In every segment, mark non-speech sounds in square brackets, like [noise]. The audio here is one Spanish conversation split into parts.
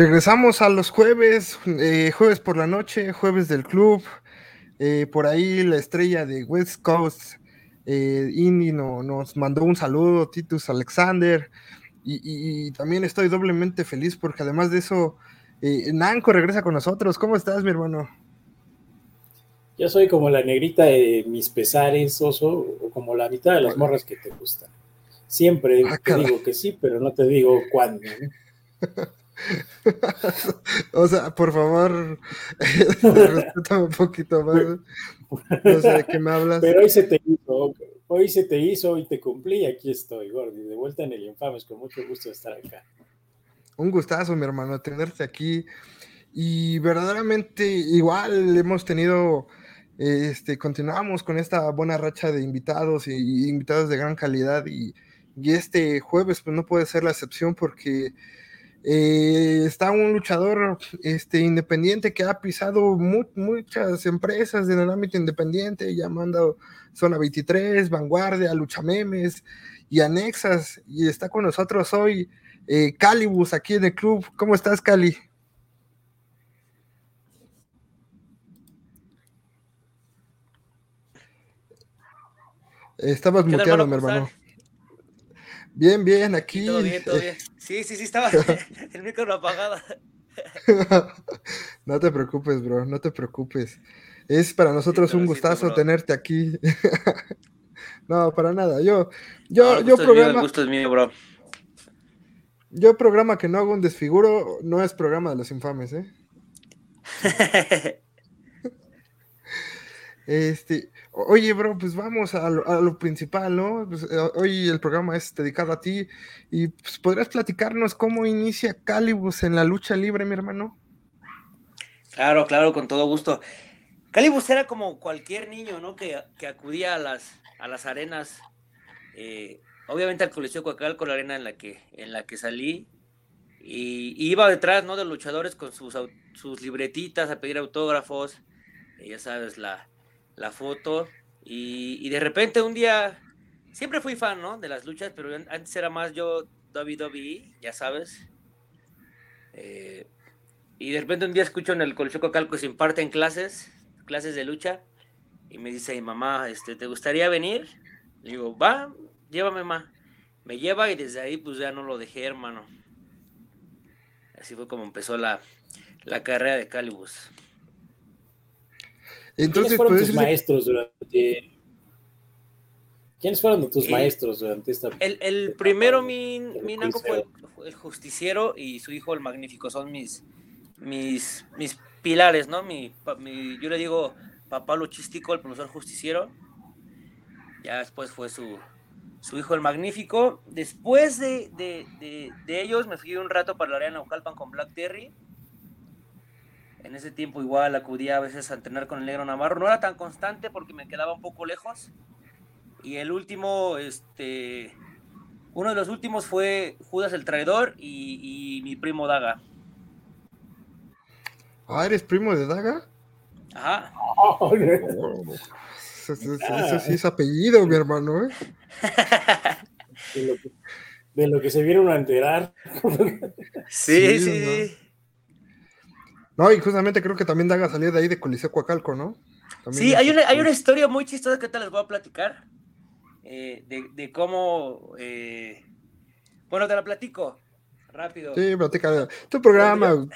Regresamos a los jueves, eh, jueves por la noche, jueves del club. Eh, por ahí la estrella de West Coast, eh, Indy, no, nos mandó un saludo, Titus Alexander. Y, también estoy doblemente feliz porque además de eso, eh, Nanco regresa con nosotros. ¿Cómo estás, mi hermano? Yo soy como la negrita de mis pesares, oso, o como la mitad de las morras que te gustan. Siempre ah, te digo que sí, pero no te digo cuándo. [laughs] [laughs] o sea, por favor, [laughs] respétame un poquito más. No sé de qué me hablas. Pero hoy se te hizo, hoy se te hizo, hoy te cumplí y aquí estoy, Gordy, de vuelta en el Infames, con mucho gusto estar acá. Un gustazo, mi hermano, tenerte aquí. Y verdaderamente igual hemos tenido, este, continuamos con esta buena racha de invitados y, invitados de gran calidad y, y este jueves pues no puede ser la excepción porque eh, está un luchador este, independiente que ha pisado muchas empresas en el ámbito independiente, llamando Zona 23, Vanguardia, Lucha Memes y Anexas, y está con nosotros hoy eh, Calibus aquí en el club. ¿Cómo estás, Cali? Estabas muteado, mi hermano. Bien, bien, aquí. Todo bien, todo bien. Sí, sí, sí, estaba [laughs] [laughs] el micro apagado. no te preocupes, bro, no te preocupes. Es para nosotros un gustazo tenerte aquí. [laughs] no, para nada. Yo, yo, yo programa. el gusto es mío, bro. Yo programa que no hago un desfiguro, no es programa de los infames, ¿eh? este, Oye, bro, pues vamos a lo, principal, ¿no? Pues, eh, hoy el programa es dedicado a ti y pues, podrías platicarnos cómo inicia Calibus en la lucha libre, mi hermano. Claro, claro, con todo gusto. Calibus era como cualquier niño, ¿no? Que, acudía a las, a las arenas, eh, obviamente al Coliseo Coacalco, la arena en la que, en la que salí, y, iba detrás, ¿no? De luchadores con sus, sus libretitas a pedir autógrafos, ya sabes, la la foto y, de repente un día, siempre fui fan, ¿no? De las luchas, pero antes era más yo WWE, ya sabes. Eh, y de repente un día escucho en el Coliseo Calco se imparten clases, clases de lucha, y me dice mamá, este, ¿te gustaría venir? Le digo, va, llévame, ma. Me lleva y desde ahí pues ya no lo dejé, hermano. Así fue como empezó la, la carrera de Calibus. Entonces, ¿Quiénes fueron tus maestros durante... ¿Quiénes fueron tus maestros durante esta... El, el primero, mi, mi fue el, justiciero y su hijo el magnífico. Son mis, mis, mis pilares, ¿no? Mi, yo le digo papá luchístico, el profesor justiciero. Ya después fue su, su hijo el magnífico. Después de, de, de, de ellos me fui un rato para la arena Naucalpan con Black Terry en ese tiempo igual acudía a veces a entrenar con el negro Navarro. No era tan constante porque me quedaba un poco lejos. Y el último, este, uno de los últimos fue Judas el Traidor y, mi primo Daga. Ah, ¿eres primo de Daga? Ajá. eso, sí es apellido, mi hermano, ¿eh? de, lo que, se vieron a enterar. [laughs] sí, sí. sí. No, y justamente creo que también Daga salió de ahí de Coliseo Coacalco, ¿no? sí, hay una, hay una historia muy chistosa que te les voy a platicar. Eh, de, cómo. Eh, bueno, te la platico. Rápido. Sí, platica. Tu programa.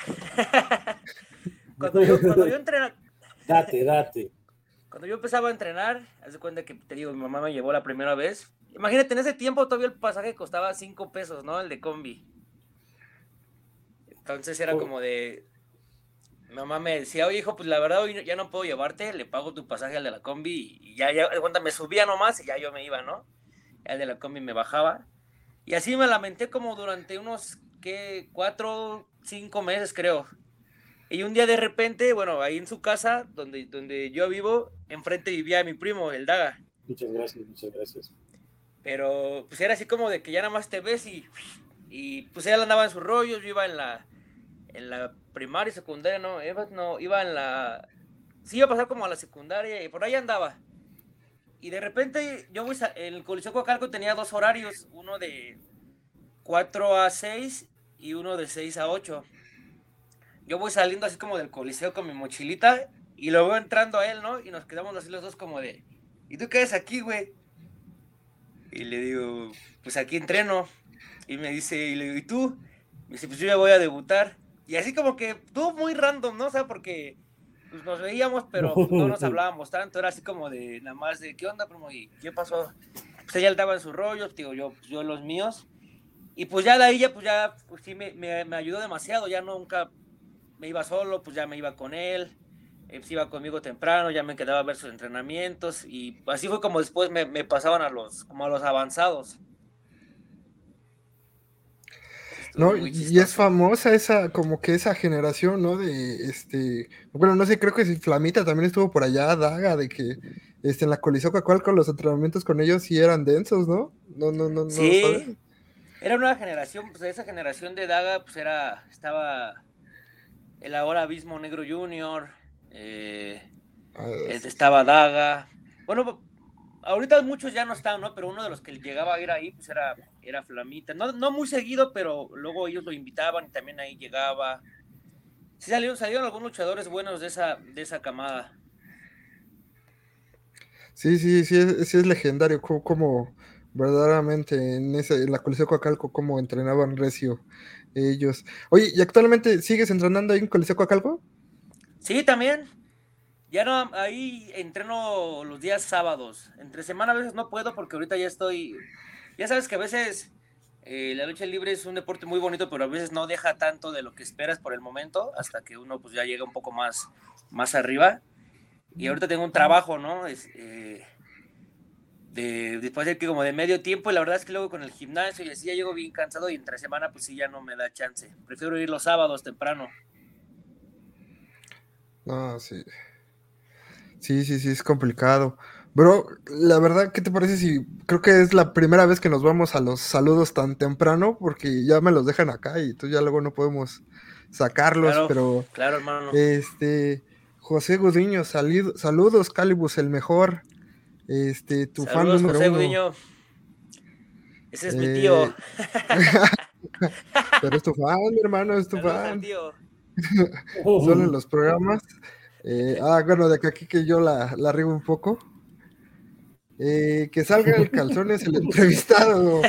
Cuando yo, [laughs] cuando yo, entrenaba. Date, date. Cuando yo empezaba a entrenar, haz de cuenta que te digo, mi mamá me llevó la primera vez. Imagínate, en ese tiempo todavía el pasaje costaba 5 pesos, ¿no? El de combi. Entonces era oh. como de, mamá me decía, oye, hijo, pues la verdad hoy ya no puedo llevarte, le pago tu pasaje al de la combi y ya, ya, cuenta, me subía nomás y ya yo me iba, ¿no? el de la combi me bajaba. Y así me lamenté como durante unos, ¿qué? Cuatro, cinco meses, creo. Y un día de repente, bueno, ahí en su casa, donde, donde yo vivo, enfrente vivía mi primo, el Daga. Muchas gracias, muchas gracias. Pero pues era así como de que ya nada más te ves y, y pues él andaba en sus rollos, yo iba en la, en la primaria y secundaria, no, no, iba en la, sí iba a pasar como a la secundaria y por ahí andaba. y de repente yo voy, el Coliseo Coacalco tenía dos horarios, uno de 4 a 6 y uno de 6 a 8. Yo voy saliendo así como del Coliseo con mi mochilita y lo veo entrando a él, ¿no? Y nos quedamos así los dos como de, ¿y tú qué haces aquí, güey? Y le digo, pues aquí entreno. Y me dice, y le digo, ¿y tú? Me dice, pues yo ya voy a debutar. Y así como que tú muy random, ¿no? O sea, porque pues, nos veíamos, pero no nos [laughs] hablábamos tanto. Era así como de nada más de, ¿qué onda, primo? ¿Y qué pasó? Pues ella estaba en sus rollos, digo, yo, pues, yo los míos. Y pues ya de ahí ya, pues ya, pues sí me, me, me, ayudó demasiado. Ya nunca me iba solo, pues ya me iba con él. Él pues, iba conmigo temprano, ya me quedaba a ver sus entrenamientos. Y así fue como después me, me pasaban a los, como a los avanzados. No, y es famosa esa, como que esa generación, ¿no? De este, bueno, no sé, creo que si Flamita también estuvo por allá, Daga, de que este, en la Coliseo cual con los entrenamientos con ellos sí eran densos, ¿no? No, no, no, sí. Era una generación, pues esa generación de Daga, pues era, estaba el ahora Abismo Negro Junior, eh, ah, estaba Daga. Bueno, ahorita muchos ya no están, ¿no? Pero uno de los que llegaba a ir ahí, pues era, era Flamita. No, no muy seguido, pero luego ellos lo invitaban y también ahí llegaba. Sí salieron, salieron algunos luchadores buenos de esa, de esa camada. Sí, sí, sí, es, sí es legendario como, verdaderamente en, ese, en la Coliseo Coacalco, como entrenaban recio ellos. Oye, ¿y actualmente sigues entrenando ahí en Coliseo Coacalco? Sí, también. Ya no, ahí entreno los días sábados. Entre semana a veces no puedo porque ahorita ya estoy. Ya sabes que a veces eh, la lucha libre es un deporte muy bonito, pero a veces no deja tanto de lo que esperas por el momento, hasta que uno pues ya llega un poco más, más arriba. Y ahorita tengo un trabajo, ¿no? Es, eh, de, después de que como de medio tiempo, y la verdad es que luego con el gimnasio y así ya llego bien cansado y entre semana pues sí ya no me da chance. Prefiero ir los sábados temprano. No, sí. Sí, sí, sí, es complicado. Bro, la verdad, ¿qué te parece si creo que es la primera vez que nos vamos a los saludos tan temprano? Porque ya me los dejan acá y tú ya luego no podemos sacarlos, pero... Claro, hermano. Este, José Gudiño, saludos, Calibus, el mejor. Este, tu fan número José Gudiño. Ese es mi tío. Eh, [laughs] pero es tu fan, hermano, es tu fan. Tío. [laughs] Son en los programas. Eh, ah, bueno, de aquí que yo la, la un poco. Eh, que salga el calzón es el [laughs] entrevistado.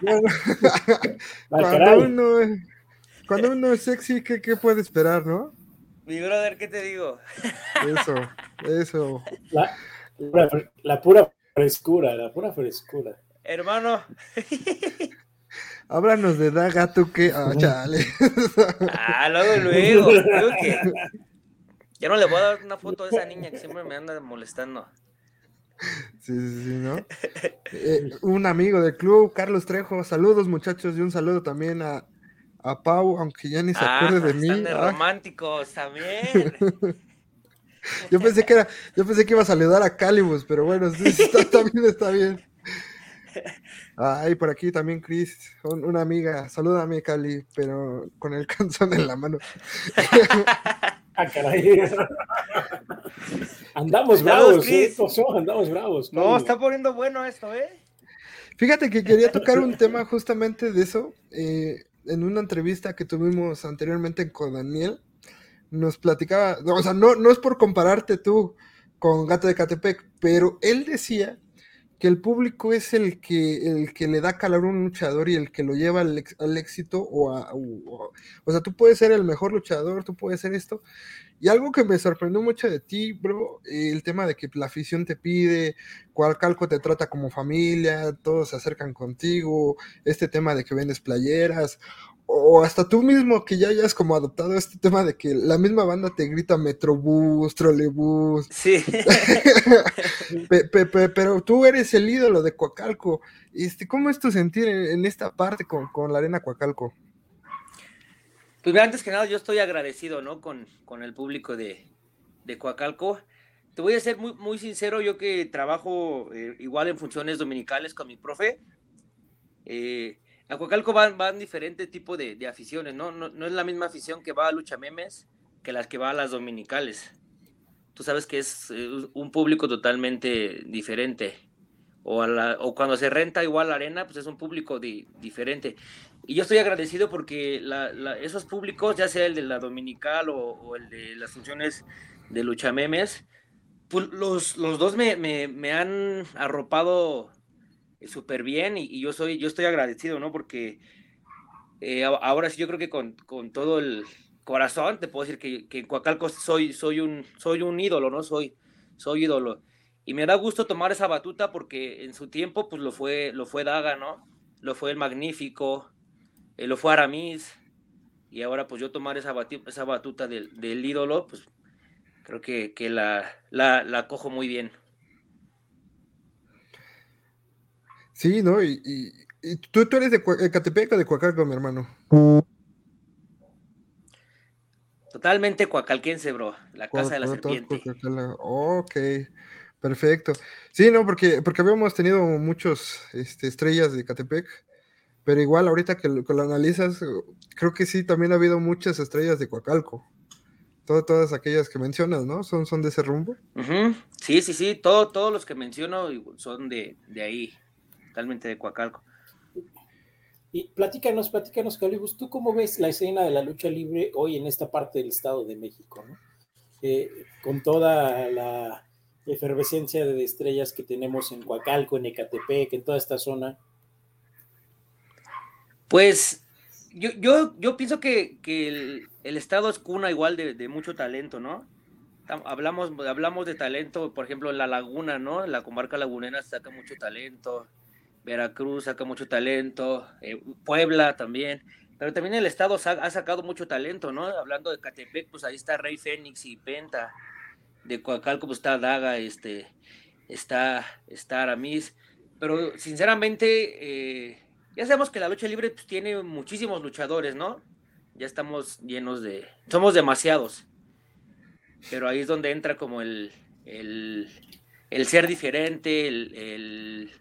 [laughs] cuando, uno, cuando uno es sexy, ¿qué, ¿qué, puede esperar, no? Mi brother, ¿qué te digo? Eso, eso. La, la, pura frescura, la pura frescura. Hermano. [laughs] Háblanos de Daga, tú que. Ah, chale. ah, luego, luego. que ya no le voy a dar una foto a esa niña que siempre me anda molestando. Sí, sí, sí, ¿no? Eh, un amigo del club, Carlos Trejo, saludos muchachos y un saludo también a, a Pau, aunque ya ni se acuerde de mí. Están de ah. románticos también. [laughs] yo pensé que era, yo pensé que iba a saludar a Calibus, pero bueno, sí, está, también está bien. Ay, por aquí también Chris, una amiga, salúdame Cali, pero con el [laughs] canzón en la mano. [laughs] Ah, [laughs] andamos bravos, ¿eh? andamos bravos. No, está poniendo bueno esto, ¿eh? Fíjate que quería tocar un tema justamente de eso. Eh, en una entrevista que tuvimos anteriormente con Daniel, nos platicaba, o sea, no, no es por compararte tú con Gato de Catepec, pero él decía que el público es el que, el que le da calor a un luchador y el que lo lleva al, éxito o, a, o, sea, tú puedes ser el mejor luchador, tú puedes ser esto. Y algo que me sorprendió mucho de ti, bro, el tema de que la afición te pide, cuál calco te trata como familia, todos se acercan contigo, este tema de que vendes playeras, o hasta tú mismo que ya hayas como adoptado este tema de que la misma banda te grita Metrobús, Trolebús. Sí. [laughs] [laughs] pero tú eres el ídolo de Coacalco. Este, ¿Cómo es tu sentir en, esta parte con, la arena Coacalco? Pues antes que nada, yo estoy agradecido, ¿no? Con, con el público de, de Coacalco. Te voy a ser muy, muy sincero, yo que trabajo eh, igual en funciones dominicales con mi profe. Eh, a Coacalco van, van diferentes tipos de, aficiones, ¿no? ¿no? es la misma afición que va a Lucha Memes que las que va a las dominicales. tú sabes que es eh, un público totalmente diferente. O, o cuando se renta igual la arena, pues es un público diferente. Y yo estoy agradecido porque esos públicos, ya sea el de la dominical o, el de las funciones de lucha memes, pues los, los dos me, me, han arropado súper bien y, yo, soy, yo estoy agradecido, ¿no? Porque eh, ahora sí yo creo que con, con todo el, corazón, te puedo decir que, que en Coacalco soy, soy, un, soy un ídolo, ¿no? Soy, soy ídolo. Y me da gusto tomar esa batuta porque en su tiempo, pues lo fue, lo fue Daga, ¿no? Lo fue el Magnífico, eh, lo fue Aramis. Y ahora, pues yo tomar esa, batuta, esa batuta del, del, ídolo, pues creo que, que la, la, la, cojo muy bien. Sí, ¿no? Y, y, tú, tú eres de Catepec o de Coacalco, mi hermano. Totalmente cuacalquense, bro. La casa de la serpiente. Ok, perfecto. Sí, no, porque, porque habíamos tenido muchos este, estrellas de Catepec, pero igual ahorita que lo, analizas, creo que sí, también ha habido muchas estrellas de Coacalco. todas aquellas que mencionas, ¿no? Son, son de ese rumbo. Sí, sí, sí, todo, todos los que menciono son de, de ahí, totalmente de Coacalco. Y platícanos, platícanos, Calibus, ¿tú cómo ves la escena de la lucha libre hoy en esta parte del Estado de México? Eh, con toda la efervescencia de estrellas que tenemos en Coacalco, en Ecatepec, en toda esta zona. Pues yo, yo, yo pienso que, el, Estado es cuna igual de, mucho talento, ¿no? Hablamos, hablamos de talento, por ejemplo, en la laguna, ¿no? La comarca lagunera saca mucho talento. Veracruz saca mucho talento, eh, Puebla también, pero también el estado ha sacado mucho talento, ¿no? Hablando de Catepec, pues ahí está Rey Fénix y Penta, de Coacalco pues está Daga, este, está, está Aramis, pero sinceramente, eh, ya sabemos que la lucha libre pues, tiene muchísimos luchadores, ¿no? Ya estamos llenos de, somos demasiados, pero ahí es donde entra como el, el, ser diferente, el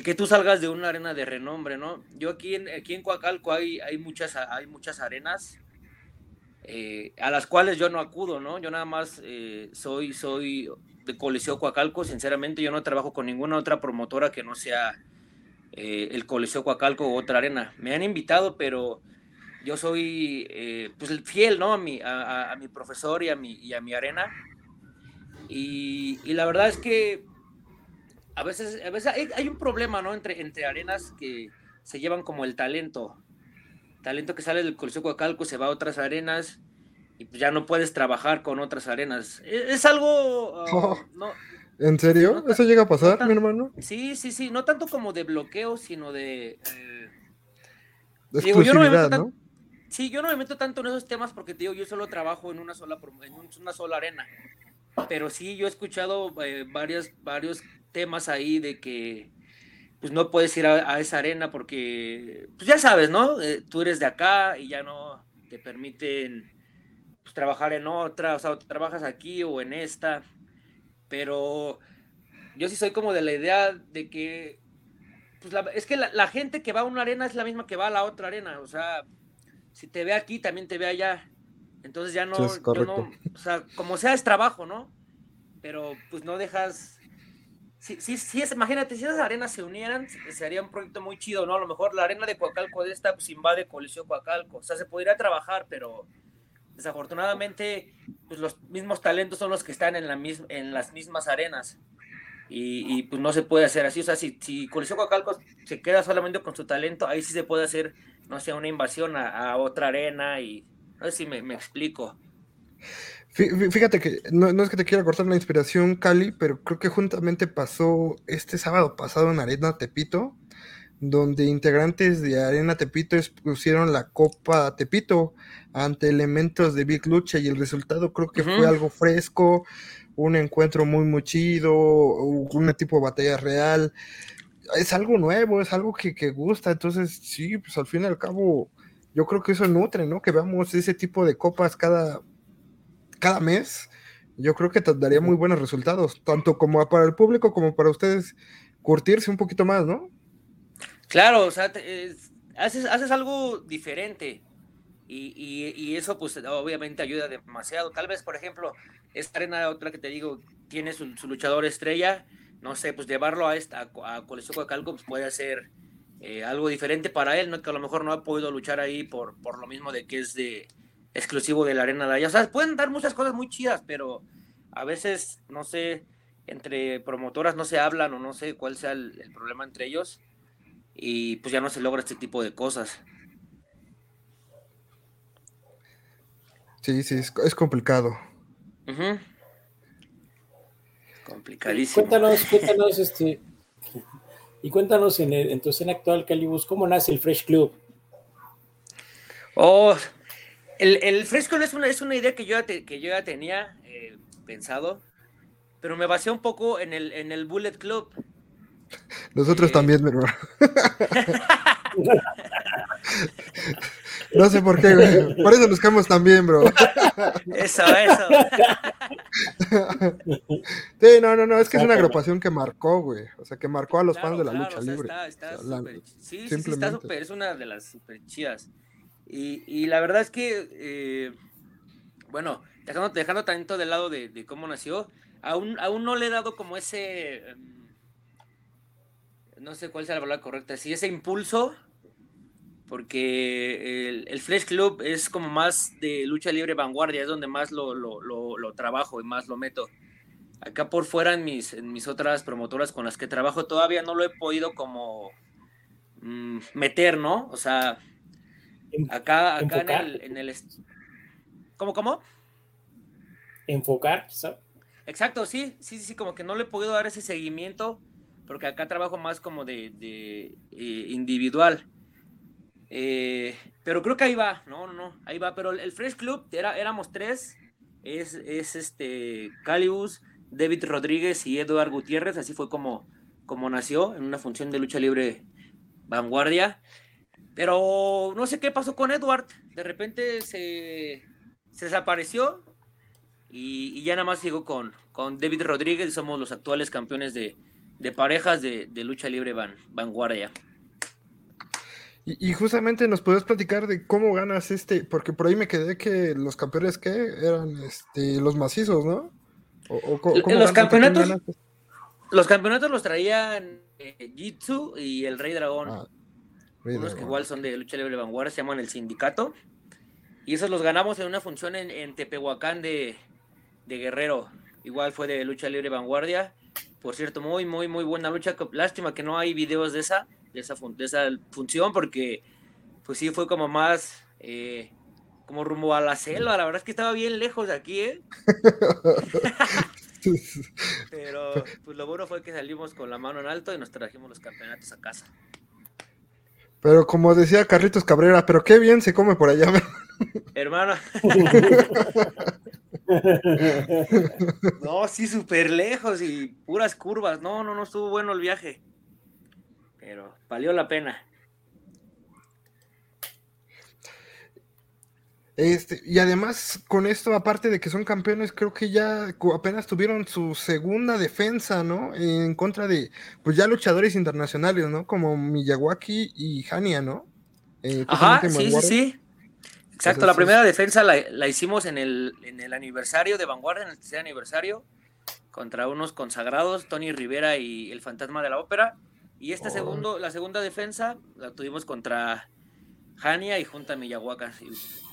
que tú salgas de una arena de renombre, ¿no? Yo aquí en, aquí en Coacalco hay, hay, muchas, hay muchas arenas eh, a las cuales yo no acudo, ¿no? Yo nada más eh, soy, soy de Coliseo Coacalco, sinceramente yo no trabajo con ninguna otra promotora que no sea eh, el Coliseo Coacalco u otra arena. Me han invitado, pero yo soy pues fiel, ¿no? A mi, a, mi profesor y a mi, y a mi arena. Y la verdad es que a veces, a veces hay, un problema, ¿no? Entre, entre arenas que se llevan como el talento. Talento que sale del Coliseo Coacalco, se va a otras arenas y ya no puedes trabajar con otras arenas. E, es, algo... [laughs] Uh, ¿En serio? ¿Eso llega a pasar, mi hermano? Sí, sí, sí. No tanto como de bloqueo, sino de... Eh, digo, yo no me meto Sí, yo no me meto tanto en esos temas porque te digo, yo solo trabajo en una sola, en una sola arena. Pero sí, yo he escuchado eh, varias, varios temas ahí de que pues no puedes ir a, esa arena porque, pues ya sabes, ¿no? Eh, tú eres de acá y ya no te permiten pues, trabajar en otra, o sea, trabajas aquí o en esta, pero yo sí soy como de la idea de que, pues es que la, gente que va a una arena es la misma que va a la otra arena, o sea, si te ve aquí, también te ve allá, entonces ya no, no o sea, como sea es trabajo, ¿no? Pero pues no dejas Sí, sí, sí, es, imagínate, si esas arenas se unieran, sería un proyecto muy chido, ¿no? A lo mejor la arena de Coacalco de esta pues invade Coliseo Coacalco. O sea, se podría trabajar, pero desafortunadamente, pues los mismos talentos son los que están en, la en las mismas arenas. Y, pues no se puede hacer así. O sea, si, si Coliseo Coacalco se queda solamente con su talento, ahí sí se puede hacer, no sé, una invasión a, otra arena y no sé si me, me explico. Fíjate que no, es que te quiera cortar la inspiración, Cali, pero creo que juntamente pasó este sábado pasado en Arena Tepito, donde integrantes de Arena Tepito pusieron la Copa Tepito ante elementos de Big Lucha y el resultado creo que fue algo fresco, un encuentro muy muy chido, un tipo de batalla real. Es algo nuevo, es algo que, que gusta, entonces sí, pues al fin y al cabo yo creo que eso nutre, ¿no? Que veamos ese tipo de copas cada cada mes, yo creo que te daría muy buenos resultados, tanto como para el público como para ustedes curtirse un poquito más, ¿no? Claro, o sea, haces, haces algo diferente y, y, eso pues obviamente ayuda demasiado. Tal vez, por ejemplo, esta arena, otra que te digo, tiene su, luchador estrella, no sé, pues llevarlo a esta, a, Calco, pues puede ser eh, algo diferente para él, ¿no? Que a lo mejor no ha podido luchar ahí por, por lo mismo de que es de exclusivo de la arena de allá. O sea, pueden dar muchas cosas muy chidas, pero a veces, no sé, entre promotoras no se hablan o no sé cuál sea el, problema entre ellos y pues ya no se logra este tipo de cosas. Sí, sí, es, complicado. Complicadísimo. Cuéntanos, cuéntanos, este, y cuéntanos en, en tu escena actual, Calibus, ¿cómo nace el Fresh Club? Oh, el, el Fresh Club es una, es una idea que yo ya, que yo ya tenía eh, pensado pero me basé un poco en el, en el Bullet Club. Nosotros eh, también, mi no sé por qué, güey. Por eso nos quedamos también, bro. Eso, eso. Sí, no, no, no, es que es una agrupación que marcó, güey. O sea, que marcó a los fans de la lucha libre. Está, sí, sí, sí, está súper, es una de las súper chidas. Y, la verdad es que, eh, bueno, dejando, dejando tanto del lado de, de cómo nació, aún, aún no le he dado como ese, em, no sé cuál sea la palabra correcta, si ese impulso, porque el, el, Flash Club es como más de lucha libre vanguardia, es donde más lo, lo, trabajo y más lo meto. Acá por fuera en mis, en mis otras promotoras con las que trabajo todavía no lo he podido como mm, meter, ¿no? O sea, acá, acá en el, en el... ¿Cómo, cómo? Enfocar, ¿sabes? Exacto, sí, sí, sí, como que no le he podido dar ese seguimiento, porque acá trabajo más como de, de eh, individual. Eh, pero creo que ahí va, no, no, no, ahí va. Pero el Fresh Club, era, éramos tres, es, es este Calibus, David Rodríguez y Eduard Gutiérrez, así fue como, como nació, en una función de lucha libre vanguardia. Pero no sé qué pasó con Edward, de repente se, se desapareció, y, ya nada más sigo con, con David Rodríguez, somos los actuales campeones de, parejas de, lucha libre van, vanguardia. Y, justamente nos puedes platicar de cómo ganas este, porque por ahí me quedé que los campeones que eran este, los macizos, ¿no? los campeonatos, los campeonatos los traían eh, Jitsu y el Rey Dragón. Ah, unos que igual son de lucha libre vanguardia, se llaman el sindicato. Y esos los ganamos en una función en, en Tepehuacán de, de Guerrero. Igual fue de lucha libre vanguardia. Por cierto, muy, muy, muy buena lucha. Lástima que no hay videos de esa, de esa, de esa función, porque pues sí fue como más eh, como rumbo a la selva. La verdad es que estaba bien lejos de aquí, ¿eh? [laughs] Pero pues lo bueno fue que salimos con la mano en alto y nos trajimos los campeonatos a casa. Pero como decía Carlitos Cabrera, pero qué bien se come por allá. Hermano. [laughs] no, sí, súper lejos y puras curvas. No, no, no estuvo bueno el viaje. Pero valió la pena. Este, y además, con esto, aparte de que son campeones, creo que ya apenas tuvieron su segunda defensa, ¿no? En contra de, pues ya luchadores internacionales, ¿no? Como Miyawaki y Hania, ¿no? Eh, Ajá, sí, sí, sí. Exacto, la primera defensa la, hicimos en el, en el, aniversario de Vanguardia, en el tercer aniversario, contra unos consagrados, Tony Rivera y el Fantasma de la Ópera. Y esta segundo, la segunda defensa la tuvimos contra Hania y Junta Miyahuaca.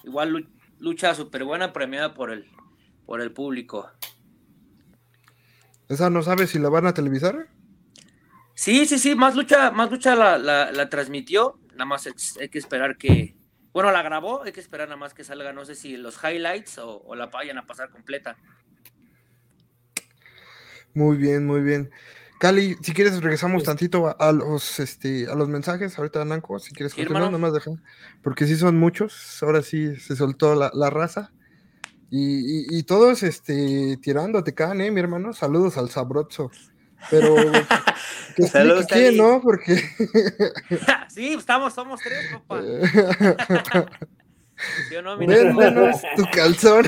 Igual lucha súper buena, premiada por el, por el público. ¿Esa no sabe si la van a televisar? Sí, sí, sí, más lucha, más lucha la, la transmitió. Nada más hay que esperar que, bueno, la grabó, hay que esperar nada más que salga, no sé si los highlights o, la vayan a pasar completa. Muy bien, muy bien. Cali, si quieres regresamos tantito a, los este a los mensajes, ahorita Nanco, si quieres continuar, nada más deja, porque sí son muchos, ahora sí se soltó la, raza. Y, todos este tirándote can, eh, mi hermano. Saludos al sabroso. Pero que [laughs] Saludos, quién, ¿no? Porque. [laughs] sí, estamos, somos tres, papá. Yo [laughs] no, menos tu calzón.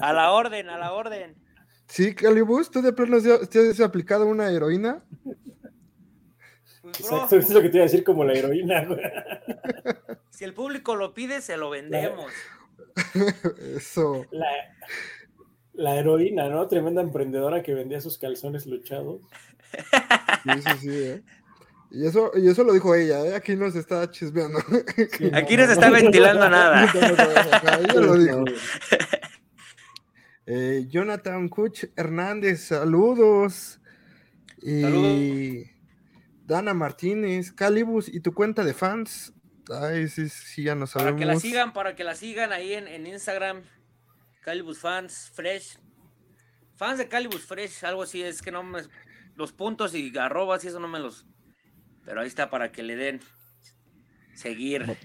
A la orden, a la orden. Sí, Calibus, ¿tú de plano te has aplicado una heroína? Pues, Exacto, eso es lo que te iba a decir como la heroína. [laughs] si el público lo pide, se lo vendemos. [laughs] Eso. La, la heroína, ¿no? Tremenda emprendedora que vendía sus calzones luchados. Sí, sí, sí, ¿eh? Y eso, y eso lo dijo ella, ¿eh? aquí no se está chismeando. Sí, [laughs] aquí no, no se está ventilando nada. [laughs] ella lo dijo. Eh, Jonathan Kuch Hernández, saludos. Y saludos. Dana Martínez, Calibus y tu cuenta de fans. Ay, sí, sí, ya no sabemos. Para que la sigan, para que la sigan ahí en, en Instagram. Calibus Fans Fresh. Fans de Calibus Fresh, algo así, es que no me. Los puntos y arrobas y eso no me los. Pero ahí está para que le den seguir.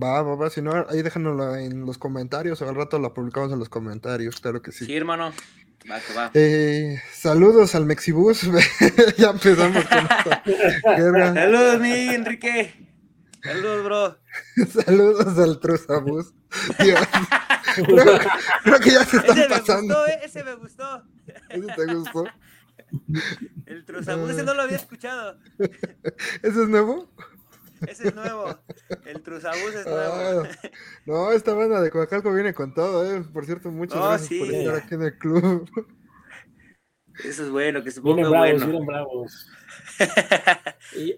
Va, va, va, si no, ahí déjanoslo en los comentarios, al rato la publicamos en los comentarios, claro que sí. Sí, hermano. Va, que va. Eh, saludos al Mexibus. [laughs] ya empezamos con esta. [laughs] Saludos, mi Enrique. Saludos, bro. [laughs] saludos al Truzabus. Dios. creo, creo, que ya se están ese pasando. Me gustó, ¿eh? Ese me gustó. ¿Ese te gustó? [laughs] El Truzabus, ese no lo había escuchado. [laughs] ¿Ese es nuevo? Ese es nuevo. El Truzabús es nuevo. Ah, no, esta banda de Coacalco viene con todo, ¿eh? Por cierto, muchas Oh, gracias sí. por estar aquí en el club. Eso es bueno, que se Vienen ponga bravos, bueno. vienen bravos. Y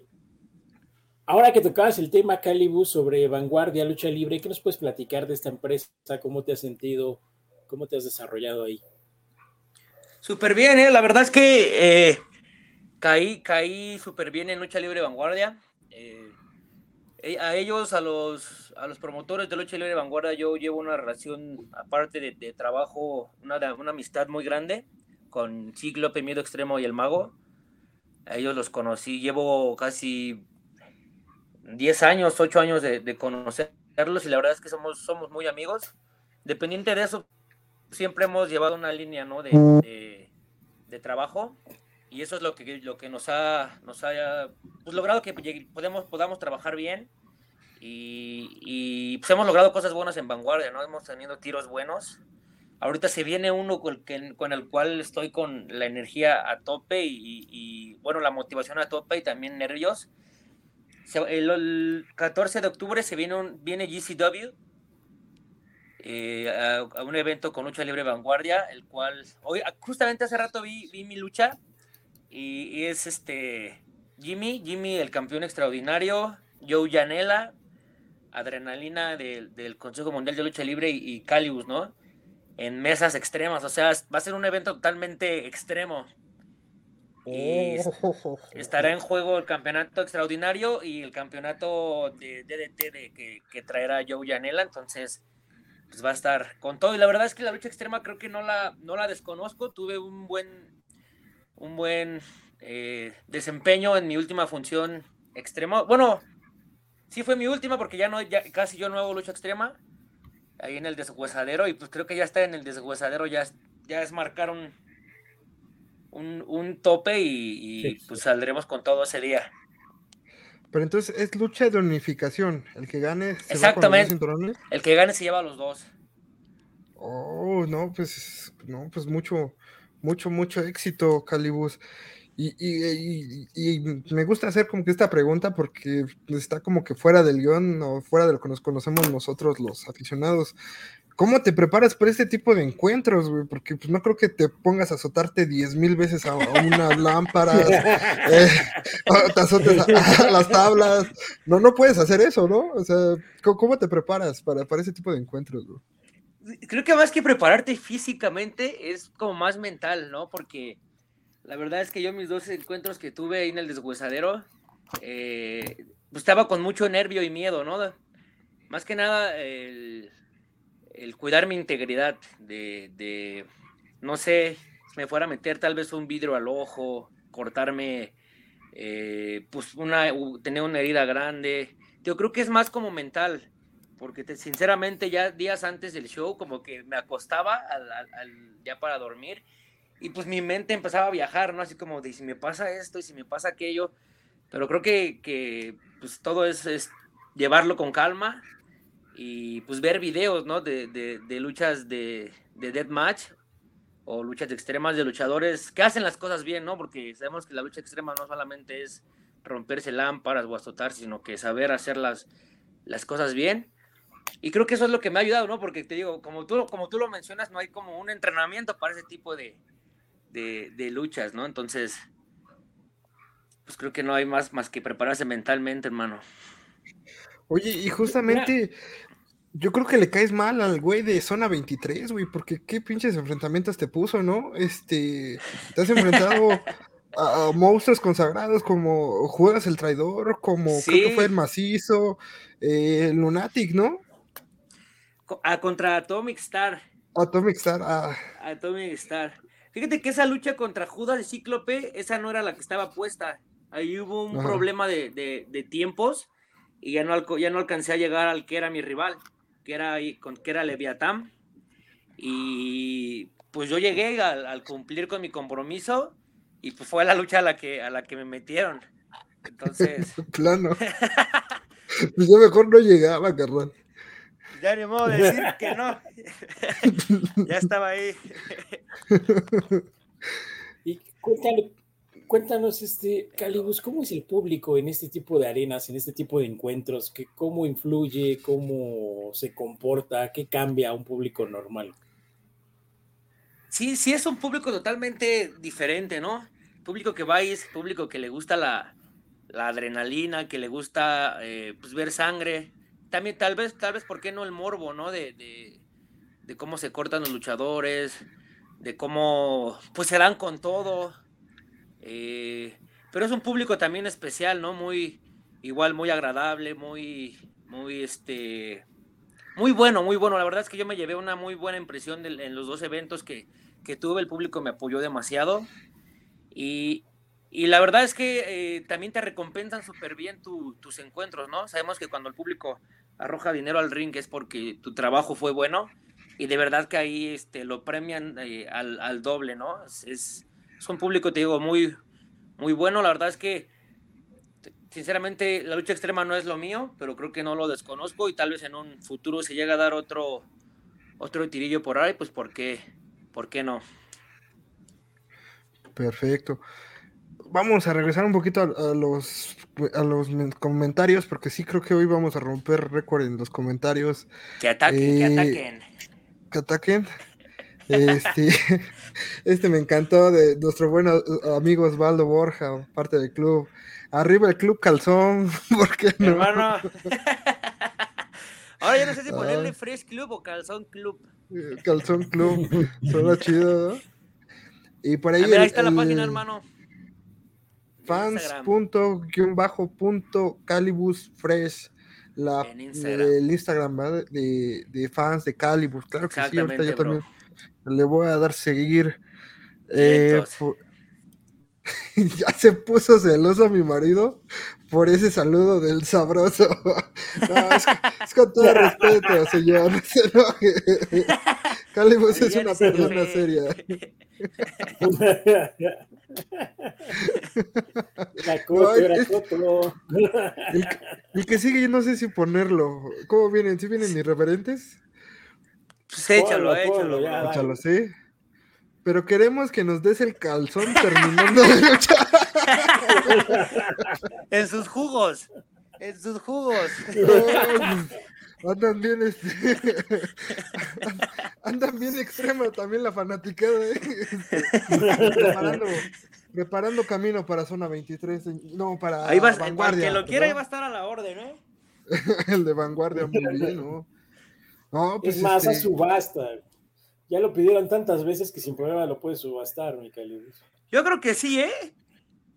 ahora que tocabas el tema, Calibus, sobre vanguardia, lucha libre, ¿qué nos puedes platicar de esta empresa? ¿Cómo te has sentido? ¿Cómo te has desarrollado ahí? Súper bien, ¿eh? La verdad es que eh, caí, caí súper bien en lucha libre vanguardia. Eh, eh, a ellos, a los, a los promotores de lucha libre vanguardia, yo llevo una relación, aparte de, trabajo, una, una, amistad muy grande con Cíclope, Miedo Extremo y El Mago. A ellos los conocí, llevo casi 10 años, 8 años de, de conocerlos y la verdad es que somos, somos muy amigos. Dependiente de eso, siempre hemos llevado una línea ¿no? de, de, de, trabajo y eso es lo que, lo que nos ha, nos ha pues, logrado que podemos, podamos trabajar bien y, y pues, hemos logrado cosas buenas en vanguardia, ¿no? hemos tenido tiros buenos. Ahorita se viene uno con con el cual estoy con la energía a tope y, y, bueno, la motivación a tope y también nervios. El, el 14 de octubre se viene, un, viene GCW, eh, a, a, un evento con lucha libre vanguardia, el cual hoy justamente hace rato vi, vi mi lucha y, y, es este Jimmy, Jimmy el campeón extraordinario, Joe Janela, adrenalina de, del Consejo Mundial de Lucha Libre y, y, Calibus, ¿no? En mesas extremas, o sea, va a ser un evento totalmente extremo. Y estará en juego el campeonato extraordinario y el campeonato de DDT de, que, que traerá Joe Janela, entonces pues va a estar con todo. Y la verdad es que la lucha extrema creo que no la, no la desconozco. Tuve un buen, un buen eh, desempeño en mi última función extrema. Bueno, sí fue mi última porque ya no, ya, casi yo no hago lucha extrema. Ahí en el deshuesadero. Y pues creo que ya está en el deshuesadero. Ya, ya es marcar un, un, un tope y, y sí, pues saldremos con todo ese día. Pero entonces es lucha de unificación. El que gane se Exactamente. Va con los el que gane se lleva a los dos. Oh, no, pues, no, pues mucho, mucho, mucho éxito, Calibus. Y, y, y, y, me gusta hacer como que esta pregunta porque está como que fuera del guion o fuera de lo que nos conocemos nosotros los aficionados. ¿Cómo te preparas para este tipo de encuentros, güey? Porque pues, no creo que te pongas a azotarte diez mil veces a, a una [laughs] lámpara, eh, te azotes a, a, las tablas. No, no puedes hacer eso, ¿no? O sea, ¿cómo, cómo te preparas para, para ese tipo de encuentros, güey? Creo que más que prepararte físicamente es como más mental, ¿no? Porque la verdad es que yo mis dos encuentros que tuve ahí en el deshuesadero, eh, pues estaba con mucho nervio y miedo, ¿no? Más que nada el, el cuidar mi integridad, de, de, no sé, me fuera a meter tal vez un vidrio al ojo, cortarme, eh, pues una, tener una herida grande. Yo creo que es más como mental, porque te, sinceramente ya días antes del show como que me acostaba ya para dormir y pues mi mente empezaba a viajar, ¿no? Así como de si me pasa esto y si me pasa aquello, pero creo que, que pues todo es, es llevarlo con calma y pues ver videos, ¿no? De, de, de luchas de, de deathmatch o luchas extremas de luchadores que hacen las cosas bien, ¿no? Porque sabemos que la lucha extrema no solamente es romperse lámparas o azotarse, sino que saber hacer las, las cosas bien. y creo que eso es lo que me ha ayudado, ¿no? Porque te digo, como tú, como tú lo mencionas, no hay como un entrenamiento para ese tipo de, de, luchas, ¿no? Entonces, pues creo que no hay más, más que prepararse mentalmente, hermano. Oye, y justamente yo creo que le caes mal al güey de zona 23, güey, porque qué pinches enfrentamientos te puso, ¿no? Este, te has enfrentado [laughs] a, monstruos consagrados como Juegas el Traidor, como creo que fue el Macizo, eh, Lunatic, ¿no? A, contra Atomic Star. Atomic Star, ah. Atomic Star. Fíjate que esa lucha contra Judas de Cíclope, esa no era la que estaba puesta. Ahí hubo un problema de, de, tiempos y ya no, ya no alcancé a llegar al que era mi rival que era, que era Leviatán. Y pues yo llegué al, cumplir con mi compromiso y pues fue la lucha a la que, a la que me metieron. Entonces. [laughs] Plano. pues yo mejor no llegaba, carnal. Ya ni modo de decir que no. [laughs] ya estaba ahí. y cuéntale, Cuéntanos, este, Calibus, ¿cómo es el público en este tipo de arenas, en este tipo de encuentros? ¿Qué, ¿Cómo influye, cómo se comporta, qué cambia a un público normal? Sí, sí es un público totalmente diferente, ¿no? Público que va y es público que le gusta la, adrenalina, que le gusta eh, pues, ver sangre. También tal vez, tal vez, ¿por qué no el morbo, ¿no? De, de, de cómo se cortan los luchadores, de cómo pues se dan con todo eh, pero es un público también especial, ¿no? Muy, igual, muy agradable, muy, muy, este, muy bueno, muy bueno. La verdad es que yo me llevé una muy buena impresión en los dos eventos que, tuve. El público me apoyó demasiado. Y, la verdad es que eh, también te recompensan súper bien tus encuentros, ¿no? Sabemos que cuando el público arroja dinero al ring es porque tu trabajo fue bueno y de verdad que ahí este, lo premian eh, al, doble, ¿no? es un público, te digo, muy, muy bueno. La verdad es que, sinceramente, la lucha extrema no es lo mío, pero creo que no lo desconozco y tal vez en un futuro se llega a dar otro, otro tirillo por ahí, pues ¿por qué, ¿por qué no? Perfecto. Vamos a regresar un poquito a, los, a los comentarios, porque sí creo que hoy vamos a romper récord en los comentarios. Que ataquen, que eh, ataquen. Que ataquen. Este, [laughs] este me encantó de nuestro buen amigo Osvaldo Borja, parte del club. Arriba el club calzón, [laughs] ¿por qué no? Hermano. [laughs] Ahora ya no sé si ponerle Fresh Club o Calzón Club. Eh, calzón Club, suena chido, ¿no? Y por ahí. Ah, ahí está la página, hermano. Fans.calibus fresh la, el Instagram De, de, fans de Calibus, claro que sí, ahorita yo también le voy a dar seguir. Eh, [laughs] ya se puso celoso mi marido por ese saludo del sabroso. [laughs] es, con todo respeto, señor. No [laughs] es una persona seria. el, que sigue, yo no sé si ponerlo. ¿Cómo vienen? ¿Sí vienen irreverentes? Pues échalo, échalo. échalo, sí. Pero queremos que nos des el calzón terminando de luchar. [laughs] en sus jugos. En sus jugos. andan bien este, [laughs] andan bien extrema también la fanaticada ¿eh? preparando, preparando camino para zona 23 no para ahí va, vanguardia el que lo quiera ahí va a estar a la orden ¿eh? [laughs] el de vanguardia muy bien ¿no? Pues, es más, a este subasta. Ya lo pidieron tantas veces que sin problema lo puedes subastar, Micael. Yo creo que sí, ¿eh?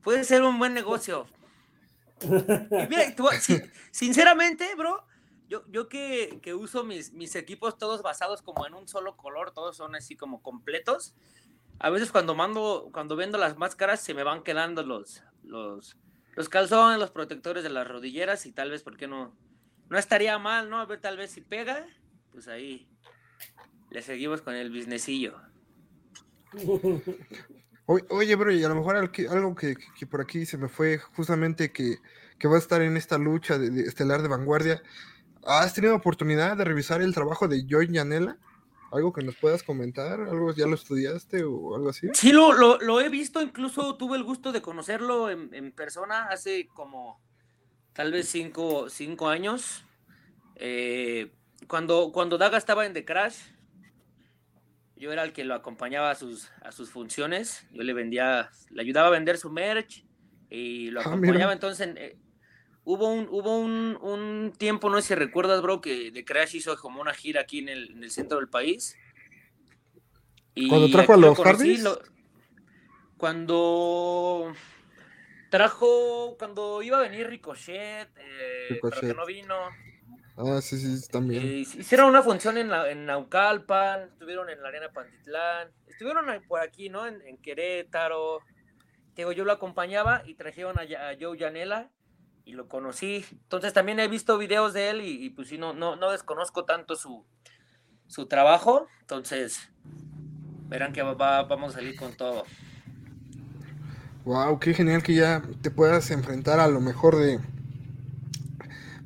Puede ser un buen negocio. sinceramente, bro, yo, yo que, uso mis, mis, equipos todos basados como en un solo color, todos son así como completos. A veces cuando mando, cuando vendo las máscaras, se me van quedando los, los, los calzones, los protectores de las rodilleras y tal vez, ¿por qué no? No estaría mal, ¿no? A ver, tal vez si pega pues ahí le seguimos con el businessillo. [laughs] Oye, bro, y a lo mejor algo que, por aquí se me fue justamente que, va a estar en esta lucha de, estelar de vanguardia. ¿Has tenido oportunidad de revisar el trabajo de Joy Yanela? ¿Algo que nos puedas comentar? ¿Algo ya lo estudiaste o algo así? Sí, lo, lo, he visto, incluso tuve el gusto de conocerlo en, persona hace como tal vez cinco, cinco años. Eh, cuando, cuando Daga estaba en The Crash, yo era el que lo acompañaba a sus, a sus funciones. Yo le vendía, le ayudaba a vender su merch y lo ah, acompañaba. entonces, eh, hubo, un, hubo un, tiempo, no sé si recuerdas, bro, que The Crash hizo como una gira aquí en el, en el centro del país. Y cuando trajo a los Hardys. Cuando trajo, cuando iba a venir Ricochet, eh, pero que no vino. Ah, sí, sí, también. Eh, hicieron una función en, la, en Naucalpan, estuvieron en la Arena Pantitlán, estuvieron por aquí, ¿no? En, Querétaro. Digo, yo lo acompañaba y trajeron a, Joe Janela y lo conocí. Entonces también he visto videos de él y, pues sí, no, no, no desconozco tanto su, su trabajo. Entonces, verán que vamos a salir con todo. Wow, qué genial que ya te puedas enfrentar a lo mejor de,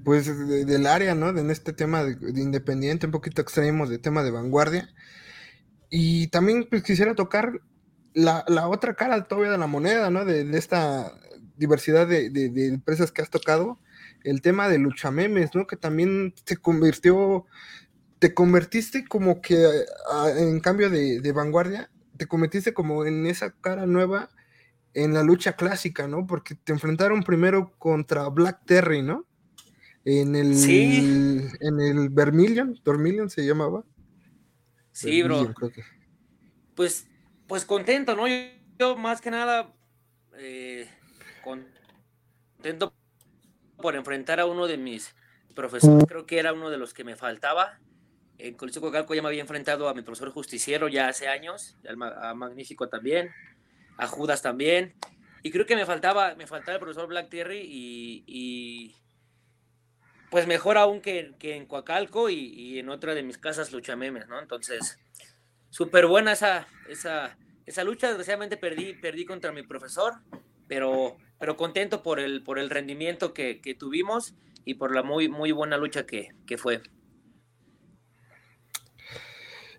pues del área, ¿no? En este tema de, independiente, un poquito extremos de tema de vanguardia. Y también pues, quisiera tocar la, otra cara todavía de la moneda, ¿no? De, esta diversidad de, empresas que has tocado, el tema de luchamemes, ¿no? Que también se convirtió, te convertiste como que, en cambio de, vanguardia, te convertiste como en esa cara nueva en la lucha clásica, ¿no? Porque te enfrentaron primero contra Black Terry, ¿no? En el, sí. en el Vermilion, Vermilion se llamaba. Sí, bro. Pues, pues contento, ¿no? Yo, más que nada eh, contento por enfrentar a uno de mis profesores, creo que era uno de los que me faltaba. En Coliseo Cocalco ya me había enfrentado a mi profesor justiciero ya hace años, a Magnífico también, a Judas también. Y creo que me faltaba, me faltaba el profesor Black Terry y pues mejor aún que, en Coacalco y, en otra de mis casas luchamemes, ¿no? Entonces, súper buena esa, esa, esa lucha. Desgraciadamente perdí, perdí contra mi profesor, pero, pero contento por el, por el rendimiento que, tuvimos y por la muy, muy buena lucha que, fue.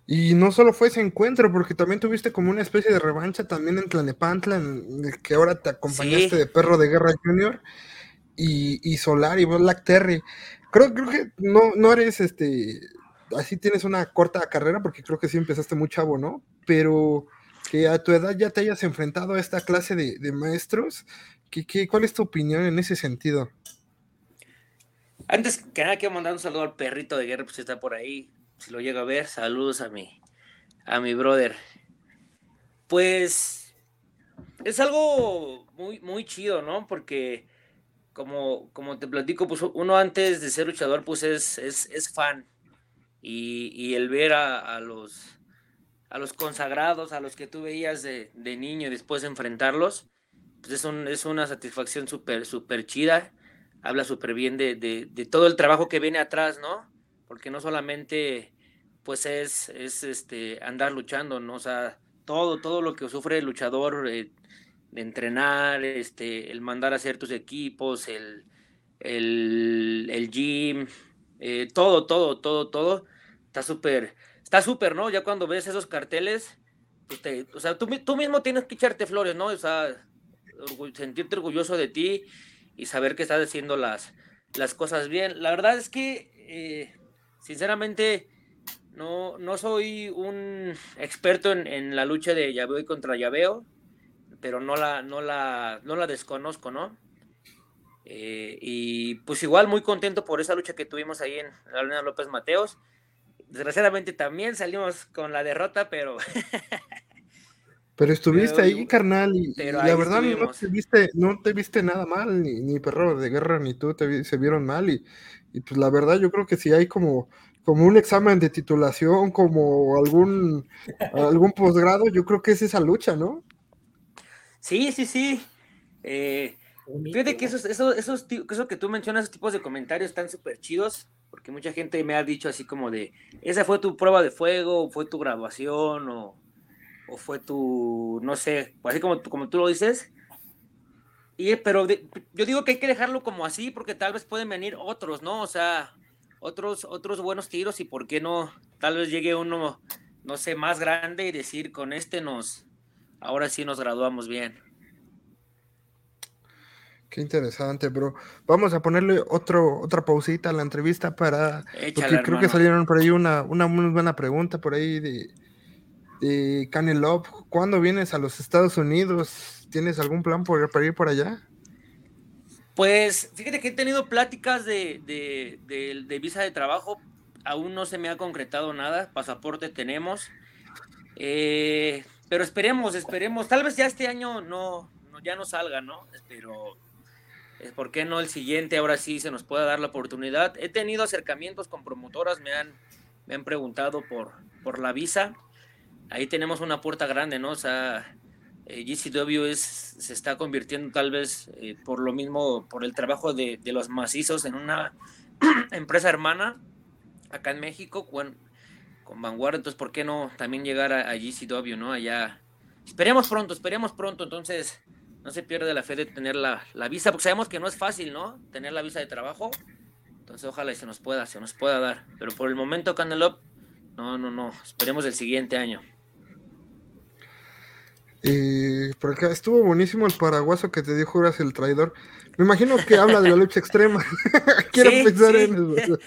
Y no solo fue ese encuentro, porque también tuviste como una especie de revancha también en Tlanepantla, en el que ahora te acompañaste de Perro de Guerra Junior y, Solar y Black Terry. Creo, creo que no, no eres este, así tienes una corta carrera, porque creo que sí empezaste muy chavo, ¿no? Pero que a tu edad ya te hayas enfrentado a esta clase de, maestros, ¿qué, qué, cuál es tu opinión en ese sentido? Antes que nada quiero mandar un saludo al perrito de guerra, pues está por ahí, si lo llega a ver, saludos a mi, a mi brother. Pues es algo muy, muy chido, ¿no? Porque como, como te platico, pues uno antes de ser luchador, pues es, es, fan. Y, el ver a, los, a los consagrados, a los que tú veías de, niño y después enfrentarlos, pues es, es una satisfacción súper, súper chida. Habla súper bien de, todo el trabajo que viene atrás, ¿no? Porque no solamente pues es, es este, andar luchando, ¿no? O sea, todo, todo lo que sufre el luchador eh, de entrenar, este, el mandar a hacer tus equipos, el, el, gym, eh, todo, todo, todo, todo, está súper, está súper, ¿no? Ya cuando ves esos carteles, pues o sea, tú, tú, mismo tienes que echarte flores, ¿no? O sea, sentirte orgulloso de ti y saber que estás haciendo las, las cosas bien. La verdad es que, eh, sinceramente, no, no soy un experto en, en la lucha de llaveo y contra llaveo pero no la, no la, no la desconozco, ¿no? Eh, y pues igual muy contento por esa lucha que tuvimos ahí en la Arena López Mateos. Desgraciadamente también salimos con la derrota, pero... [laughs] pero estuviste ahí, carnal, y, la verdad no te, viste, no te viste nada mal, ni, ni perro de guerra, ni tú te, se vieron mal, y, y pues la verdad yo creo que si hay como como un examen de titulación, como algún, algún posgrado, yo creo que es esa lucha, ¿no? Sí, sí, sí. Eh, fíjate que esos, esos, esos, eso que tú mencionas, esos tipos de comentarios están súper chidos, porque mucha gente me ha dicho así como de, esa fue tu prueba de fuego, fue tu graduación, o, fue tu, no sé, así como, como tú lo dices. Y, pero yo digo que hay que dejarlo como así, porque tal vez pueden venir otros, ¿no? O sea, otros, otros buenos tiros, y por qué no, tal vez llegue uno, no sé, más grande y decir, con este nos, ahora sí nos graduamos bien. Qué interesante, bro. Vamos a ponerle otro, otra pausita a la entrevista para. porque creo que salieron por ahí una, una muy buena pregunta por ahí de, de Kanye Love. ¿Cuándo vienes a los Estados Unidos? ¿Tienes algún plan por, para ir por allá? Pues fíjate que he tenido pláticas de, de, visa de trabajo. Aún no se me ha concretado nada. Pasaporte tenemos. Eh, pero esperemos, esperemos. Tal vez ya este año no, no ya no salga, ¿no? Pero ¿por qué no el siguiente? Ahora sí se nos pueda dar la oportunidad. He tenido acercamientos con promotoras, me han, me han preguntado por, por la visa. Ahí tenemos una puerta grande, ¿no? O sea, eh, GCW es, se está convirtiendo tal vez eh, por lo mismo, por el trabajo de, los macizos en una [clears throat] empresa hermana acá en México con, con Vanguard. Entonces, ¿por qué no también llegar a, a GCW, ¿no? Allá. Esperemos pronto, esperemos pronto. Entonces, no se pierde la fe de tener la, visa, porque sabemos que no es fácil, ¿no? Tener la visa de trabajo. Entonces ojalá y se nos pueda, se nos pueda dar. Pero por el momento, Candelop, no, no, no. Esperemos el siguiente año. Y por acá estuvo buenísimo el paraguaso que te dijo Juras el traidor. Me imagino que habla de la lucha extrema. [laughs] Quiero pensar en eso.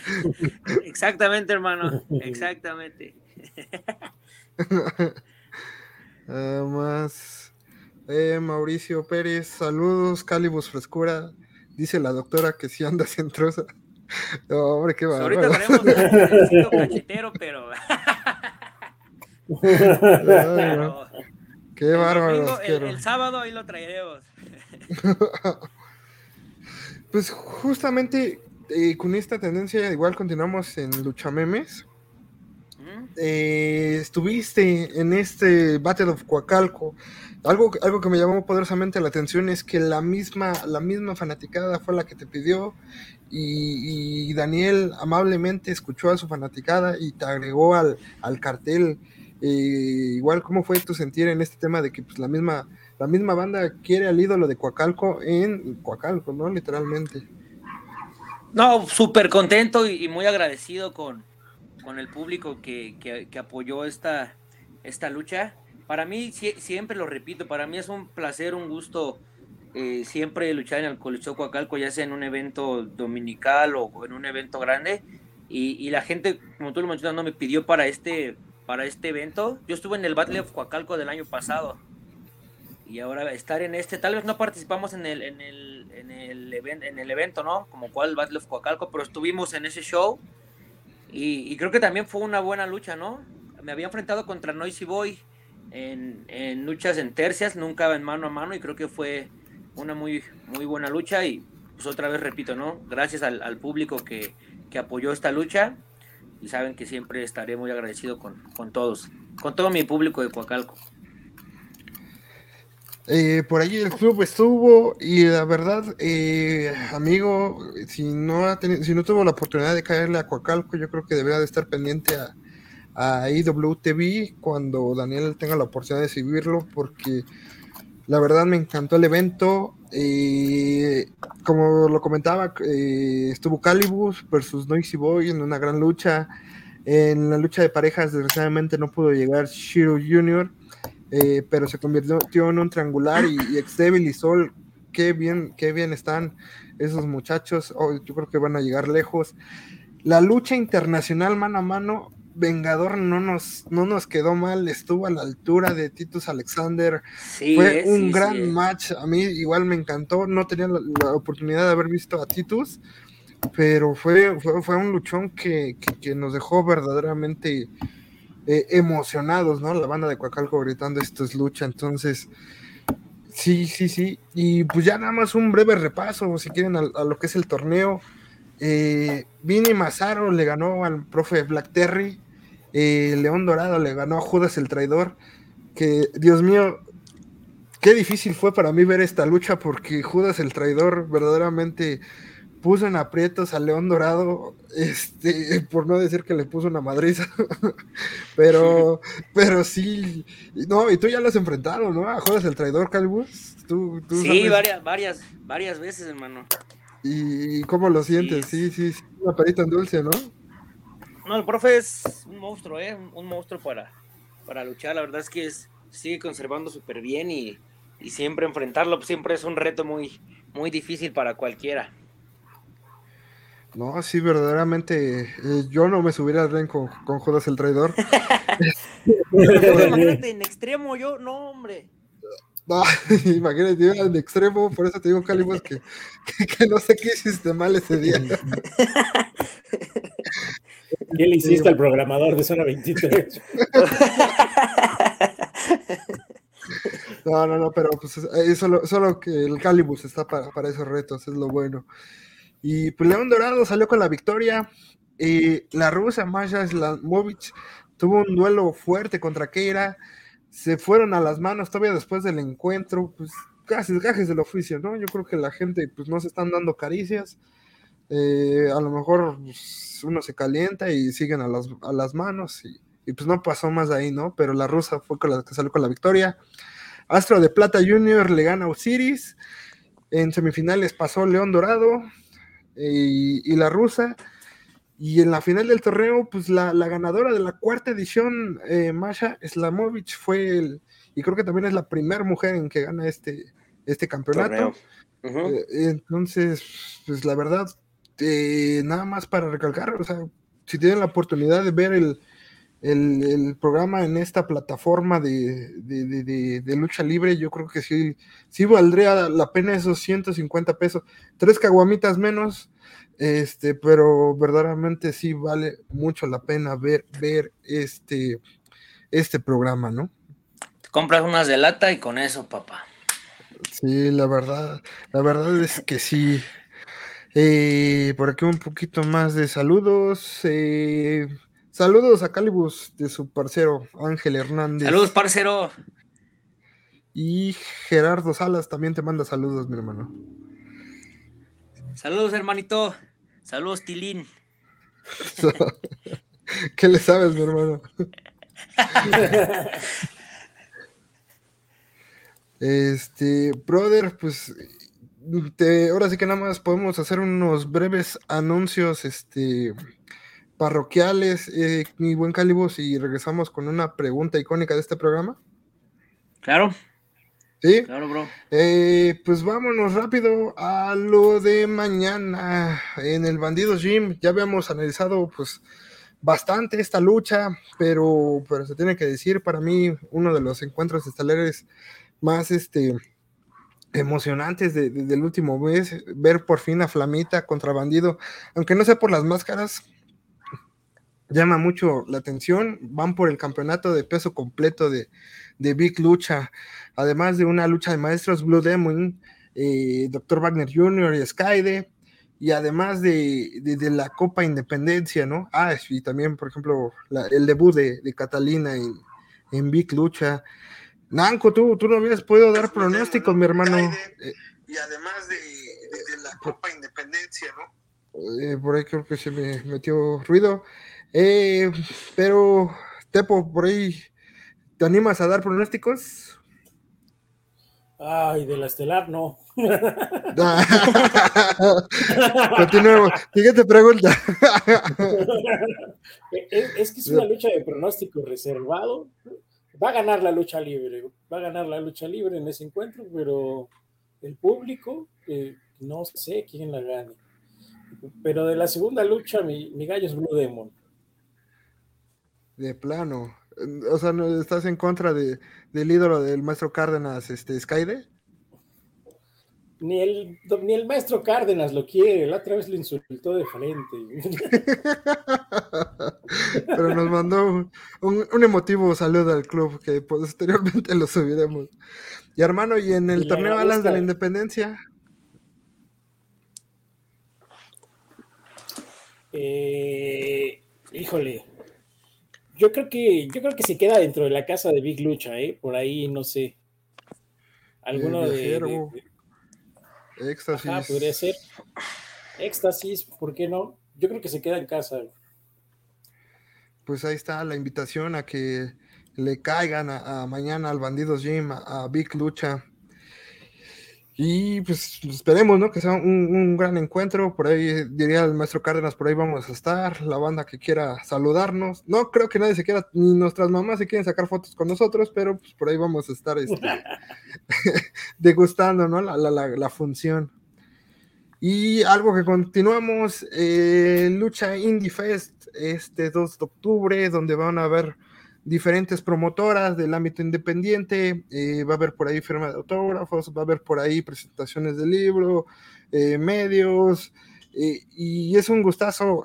Exactamente, hermano. [laughs] Exactamente. [laughs] Además. Eh, Mauricio Pérez, saludos, Calibus Frescura. Dice la doctora que si anda centrosa. No, hombre, qué bárbaro. ahorita tenemos un cachetero, pero. Qué bárbaro. El, sábado ahí lo traeremos. [laughs] pues justamente eh, con esta tendencia, igual continuamos en Lucha Memes. Eh, estuviste en este Battle of Coacalco algo, algo que me llamó poderosamente la atención es que la misma, la misma fanaticada fue la que te pidió y, Daniel amablemente escuchó a su fanaticada y te agregó al, cartel. Igual, ¿cómo fue tu sentir en este tema de que pues, la, misma, la misma banda quiere al ídolo de Coacalco en Coacalco, ¿no? Literalmente. No, súper contento y, muy agradecido con, con el público que, que apoyó esta, esta lucha para mí, siempre lo repito, para mí es un placer, un gusto eh, siempre luchar en el Coliseo Coacalco, ya sea en un evento dominical o en un evento grande. Y, la gente, como tú lo mencionas, no me pidió para este, para este evento. Yo estuve en el Battle of Coacalco del año pasado. Y ahora estar en este, tal vez no participamos en el, en el, en el, en el evento, ¿no? Como cual Battle of Coacalco, pero estuvimos en ese show. Y, y, creo que también fue una buena lucha, ¿no? Me había enfrentado contra Noisy Boy en, luchas en tercias, nunca en mano a mano y creo que fue una muy, muy buena lucha y pues otra vez repito, ¿no? Gracias al, público que, apoyó esta lucha y saben que siempre estaré muy agradecido con, todos, con todo mi público de Coacalco. Eh, por allí el club estuvo y la verdad, eh, amigo, si no, ha si no tuvo la oportunidad de caerle a Coacalco, yo creo que debería de estar pendiente a, a IWTV cuando Daniel tenga la oportunidad de seguirlo, porque la verdad me encantó el evento. Eh, como lo comentaba, eh, estuvo Calibus versus Noisy Boy en una gran lucha. En la lucha de parejas, desgraciadamente no pudo llegar Shiro Jr., eh, pero se convirtió en un triangular y, y y Sol, qué bien, qué bien están esos muchachos. Oh, yo creo que van a llegar lejos. La lucha internacional mano a mano Vengador no nos, no nos quedó mal, estuvo a la altura de Titus Alexander. fue un gran match, a mí igual me encantó, no tenía la, oportunidad de haber visto a Titus, pero fue, fue, un luchón que, nos dejó verdaderamente eh, emocionados, ¿no? La banda de Coacalco gritando esto es lucha, entonces... Sí, sí, sí. Y pues ya nada más un breve repaso, si quieren, a, lo que es el torneo. Eh, Vini Mazaro le ganó al profe Black Terry. Eh, León Dorado le ganó a Judas el Traidor. Que, Dios mío, qué difícil fue para mí ver esta lucha porque Judas el Traidor verdaderamente puso en aprietos a León Dorado, este, [laughs] por no decir que le puso una madriza, [laughs] pero, pero sí, no, y tú ya lo has enfrentado, ¿no? A Judas el Traidor, Calvus. ¿Tú, sí, varias, varias, varias veces, hermano. ¿Y cómo lo sientes? Sí, sí, sí, una perita en dulce, ¿no? No, el profe es un monstruo, ¿eh? Un monstruo para, para luchar. La verdad es que es, sigue conservando súper bien y, siempre enfrentarlo pues, siempre es un reto muy, muy difícil para cualquiera. No, sí, verdaderamente. Eh, yo no me subiera al ring con, con Judas el traidor. [laughs] imagínate, en extremo yo, no, hombre. No, [laughs] imagínate, yo en extremo, por eso te digo, Calimos, que, que, no sé qué hiciste mal ese día. [laughs] ¿Qué le hiciste al programador de Zona 23? [laughs] No, no, no, pero pues es solo, solo que el Calibus está para, para esos retos, es lo bueno. Y pues León Dorado salió con la victoria. Y la rusa Masha Slamovich tuvo un duelo fuerte contra Keira. Se fueron a las manos todavía después del encuentro. Pues casi gajes del oficio, ¿no? Yo creo que la gente pues no se están dando caricias. Eh, a lo mejor pues, uno se calienta y siguen a las, a las manos y, y, pues no pasó más de ahí, ¿no? Pero la rusa fue con la que salió con la victoria. Astro de Plata Junior le gana a Osiris. En semifinales pasó León Dorado y, la rusa. Y en la final del torneo, pues la, ganadora de la cuarta edición, eh, Masha Slamovich, fue el, y creo que también es la primera mujer en que gana este, este campeonato. Eh, entonces, pues la verdad, eh, nada más para recalcar, o sea, si tienen la oportunidad de ver el, el, programa en esta plataforma de, de, lucha libre, yo creo que sí, sí valdría la pena esos 150 pesos, tres caguamitas menos, este, pero verdaderamente sí vale mucho la pena ver, ver este, este programa, ¿no? compras unas de lata y con eso, papá. Sí, la verdad, la verdad es que sí. Eh, por aquí un poquito más de saludos. Eh, Saludos a Calibus de su parcero Ángel Hernández. Saludos, parcero. Y Gerardo Salas también te manda saludos, mi hermano. Saludos, hermanito. Saludos, Tilín. [laughs] ¿Qué le sabes, mi hermano? [laughs] este, brother, pues ahora sí que nada más podemos hacer unos breves anuncios, este, parroquiales, eh, mi buen Calibus, y regresamos con una pregunta icónica de este programa. Claro. Sí. Claro, bro. Eh, pues vámonos rápido a lo de mañana en el Bandido Gym. Ya habíamos analizado, pues, bastante esta lucha, pero, pero se tiene que decir, para mí, uno de los encuentros estelares más este, emocionantes del último mes, ver por fin a Flamita contra Bandido, aunque no sea por las máscaras, llama mucho la atención. Van por el campeonato de peso completo de, Big Lucha, además de una lucha de maestros Blue Demon, eh, Dr. Wagner Jr. y Skyde, y además de, la Copa Independencia, ¿no? Ah, y también, por ejemplo, el debut de, Catalina en, Big Lucha. Nanco, tú, tú no habías podido dar pronósticos, mi hermano. Eh, y además de, la Copa Independencia, ¿no? Eh, por ahí creo que se me metió ruido. Eh, pero, Tepo, por ahí, ¿te animas a dar pronósticos? Ay, de la estelar, no. [laughs] Continuemos. Siguiente pregunta. [laughs] es, que es una lucha de pronóstico reservado. Va a ganar la lucha libre. Va a ganar la lucha libre en ese encuentro, pero el público, eh, no sé quién la gane. Pero de la segunda lucha, mi, gallo es Blue Demon. De plano. O sea, ¿no ¿estás en contra de, del ídolo del maestro Cárdenas, este, Skyde? Ni el, ni el maestro Cárdenas lo quiere, la otra vez lo insultó de frente. [laughs] Pero nos mandó un, emotivo saludo al club que posteriormente lo subiremos. Y hermano, ¿y en el torneo Alas de la Independencia? Eh, híjole, yo creo que, yo creo que se queda dentro de la casa de Big Lucha, ¿eh? Por ahí, no sé. Alguno de, Éxtasis. Ah, podría ser. Éxtasis, ¿por qué no? Yo creo que se queda en casa. Pues ahí está la invitación a que le caigan a, mañana al Bandidos Gym, a Big Lucha. Y pues esperemos, ¿no? Que sea un, gran encuentro. Por ahí diría el maestro Cárdenas, por ahí vamos a estar. La banda que quiera saludarnos. No creo que nadie se quiera, ni nuestras mamás se quieren sacar fotos con nosotros, pero pues por ahí vamos a estar este, [laughs] [laughs] degustando, ¿no? La, la, la, función. Y algo que continuamos, eh, Lucha Indie Fest este 2 de octubre, donde van a haber diferentes promotoras del ámbito independiente, eh, va a haber por ahí firma de autógrafos, va a haber por ahí presentaciones de libro, eh, medios, eh, y es un gustazo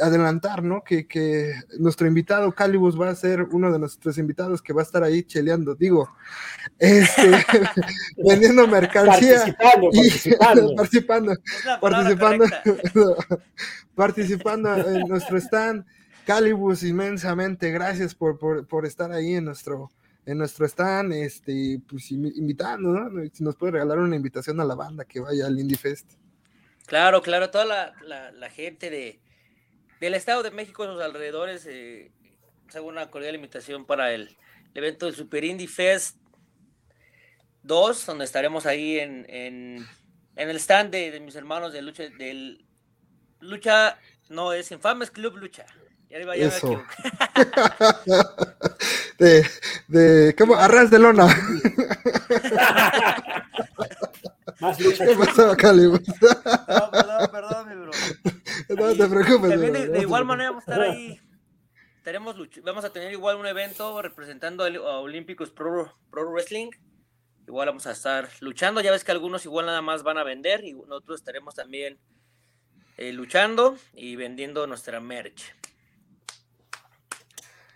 adelantar, ¿no? Que, que, nuestro invitado Calibus va a ser uno de nuestros invitados que va a estar ahí cheleando, digo, este, [laughs] vendiendo mercancía. Participando, participando. [laughs] participando, [laughs] participando en nuestro stand. Calibus, inmensamente gracias por, por, estar ahí en nuestro, en nuestro stand, este, pues invitando, ¿no? Si nos puede regalar una invitación a la banda que vaya al Indie Fest. Claro, claro, toda la, gente de, del Estado de México, en los alrededores, eh, hago una cordial invitación para el, evento del Super Indie Fest 2, donde estaremos ahí en, en, el stand de, mis hermanos de lucha, del lucha, no, es Infames Club Lucha. Eso. [laughs] de, de, ¿cómo? Arras de lona. [laughs] Más lucha. ¿Qué pasó, Cali? No, perdón, perdón, mi bro. [laughs] No te preocupes. También de, igual manera vamos a estar ahí. Tenemos, vamos a tener igual un evento representando a Olímpicos Pro, Pro Wrestling. Igual vamos a estar luchando. Ya ves que algunos igual nada más van a vender y nosotros estaremos también eh, luchando y vendiendo nuestra merch.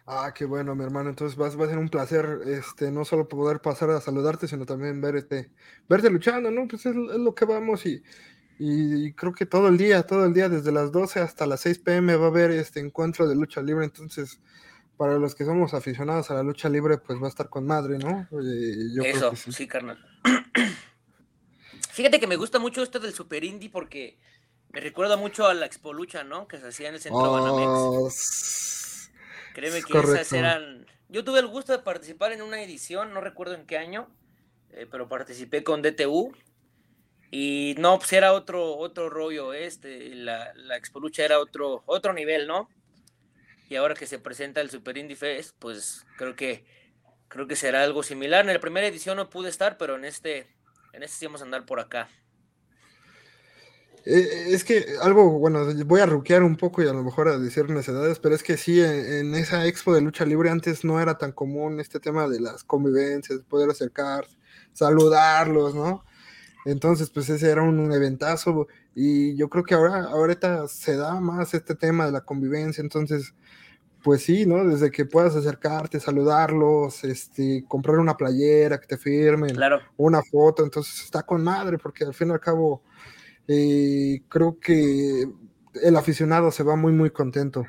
Ah, qué bueno, mi hermano. Entonces va, va, a ser un placer, este, no solo poder pasar a saludarte, sino también verte, verte luchando, ¿no? Pues es, lo que vamos y, y, creo que todo el día, todo el día, desde las 12 hasta las 6 pm va a haber este encuentro de lucha libre. Entonces, para los que somos aficionados a la lucha libre, pues va a estar con madre, ¿no? Eso, sí. carnal. [clears throat] Fíjate que me gusta mucho esto del Super Indie porque me recuerda mucho a la Expo Lucha, ¿no? Que se hacía en el centro oh, Banamex. Créeme que esas eran. Yo tuve el gusto de participar en una edición, no recuerdo en qué año, eh, pero participé con DTU. Y no, pues era otro, otro rollo, este, la, la Expo Lucha era otro, otro nivel, ¿no? Y ahora que se presenta el Super Indie Fest, pues creo que creo que será algo similar. En la primera edición no pude estar, pero en este, en este sí vamos a andar por acá. Eh, es que algo, bueno, voy a ruquear un poco y a lo mejor a decir necedades, pero es que sí, en, esa expo de lucha libre antes no era tan común este tema de las convivencias, poder acercarse, saludarlos, ¿no? Entonces, pues ese era un, eventazo y yo creo que ahora, ahorita se da más este tema de la convivencia, entonces, pues sí, ¿no? Desde que puedas acercarte, saludarlos, este, comprar una playera, que te firmen, una foto, entonces está con madre, porque al fin y al cabo eh, creo que el aficionado se va muy, muy contento.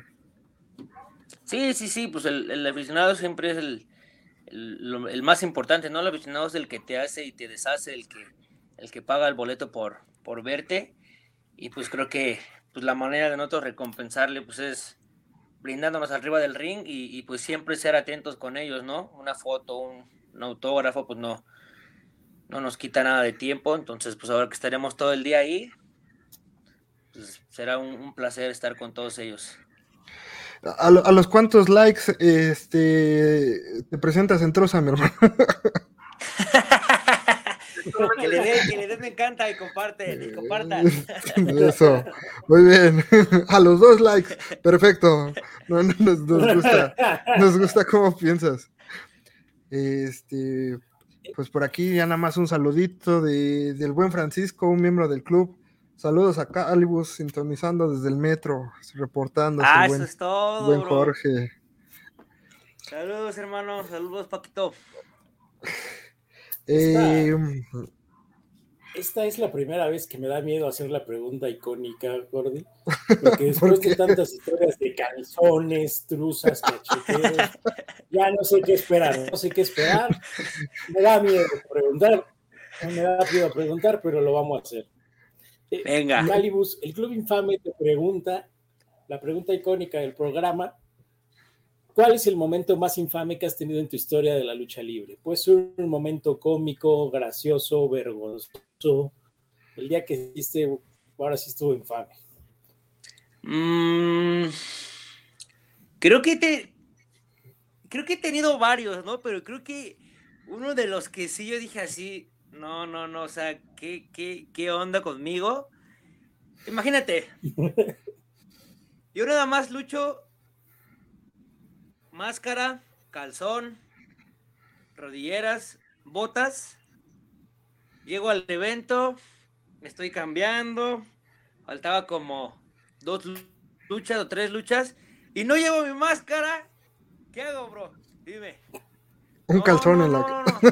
Sí, sí, sí, pues el, aficionado siempre es el, el, más importante, ¿no? El aficionado es el que te hace y te deshace, el que, el que paga el boleto por, por verte. Y pues creo que pues la manera de nosotros recompensarle pues es brindándonos arriba del ring y, pues siempre ser atentos con ellos, ¿no? Una foto, un autógrafo, pues no, no nos quita nada de tiempo, entonces pues ahora que estaremos todo el día ahí, pues será un, placer estar con todos ellos. ¿A, los cuantos likes este, te presentas en Troza, mi hermano? [laughs] que le den, que le den me encanta y comparten, y compartan. [laughs] Eso, muy bien. [laughs] A los dos likes, perfecto. No, no, nos, nos, gusta, nos gusta cómo piensas. Este, pues por aquí ya nada más un saludito de, del buen Francisco, un miembro del club. Saludos a Calibus, sintonizando desde el metro, reportando. Ah, eso es todo. Buen Jorge. Saludos, hermano. Saludos, Paquito. [laughs] Eh, esta es la primera vez que me da miedo hacer la pregunta icónica, Gordy, [laughs] porque después de tantas historias de calzones, truzas, cacheteros, ya no sé qué esperar, no sé qué esperar. Me da miedo preguntar, me da miedo preguntar, pero lo vamos a hacer. Eh, Venga. Malibus, el Club Infame te pregunta, la pregunta icónica del programa, ¿Cuál es el momento más infame que has tenido en tu historia de la lucha libre? Puede ser un momento cómico, gracioso, vergonzoso. El día que hiciste, ahora sí estuvo infame. Mm, creo que te. Creo que he tenido varios, ¿no? Pero creo que uno de los que sí yo dije así, no, no, no, o sea, ¿qué, qué, qué onda conmigo? imagínate. [laughs] Yo nada más lucho máscara, calzón, rodilleras, botas. Llego al evento, me estoy cambiando. Faltaba como dos luchas o tres luchas. Y no llevo mi máscara. ¿Qué hago, bro? Dime. Un calzón en la. [laughs]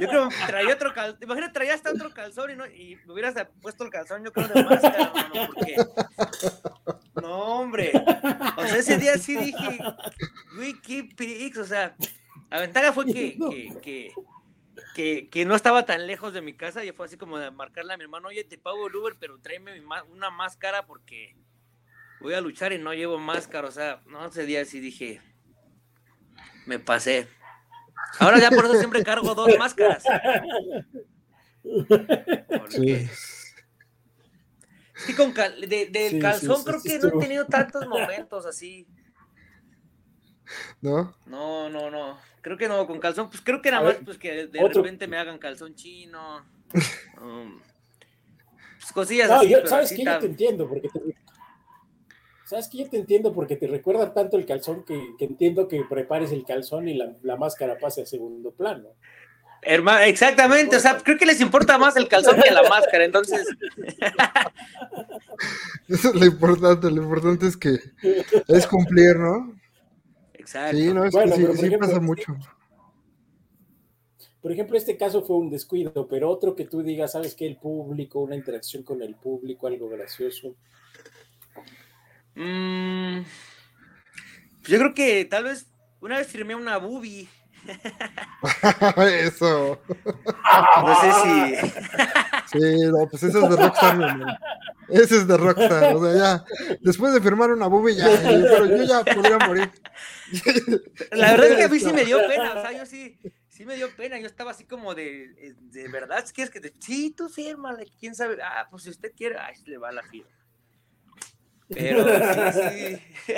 yo creo que traía otro calzón. Imagínate, traía hasta otro calzón y, no, y me hubieras puesto el calzón, yo creo, de máscara, no, porque. No, hombre. O sea, ese día sí dije, Wiki Pix, o sea, la ventaja fue que, que, que, que, no estaba tan lejos de mi casa y fue así como de marcarle a mi hermano, oye, te pago el Uber, pero tráeme una máscara porque voy a luchar y no llevo máscara. O sea, no, ese día sí dije, me pasé. Ahora ya por eso siempre cargo dos máscaras. [laughs] Sí. Sí, con del calzón creo que no he tenido tantos momentos así. [laughs] ¿No? No, no, no. Creo que no, con calzón, pues creo que nada más pues que de repente me hagan calzón chino. [laughs] Um, pues cosillas así. ¿Sabes qué? Yo te entiendo, porque te, ¿Sabes que yo te entiendo porque te recuerda tanto el calzón que, entiendo que prepares el calzón y la, máscara pase a segundo plano? Hermano, exactamente, o sea, creo que les importa más el calzón que la máscara, entonces. Eso es lo importante, lo importante es que es cumplir, ¿no? Exacto. Sí, no, es que sí, sí pasa mucho. Por ejemplo, este caso fue un descuido, pero otro que tú digas, ¿sabes qué? El público, una interacción con el público, algo gracioso. Mm, yo creo que tal vez una vez firmé una boobie. [laughs] eso. [laughs] No sé si. sí, no, pues eso es de Rockstar, mi Ese es de Rockstar. O sea, ya. Después de firmar una boobie, ya. Pero yo ya podría morir. [laughs] La verdad es que a mí sí me dio pena. O sea, yo sí. Sí me dio pena, yo estaba así como de, de verdad, ¿quieres que te... Sí, tú fírmale, quién sabe, ah, pues si usted quiere, ay, le va la firma. Pero [laughs] sí, [laughs]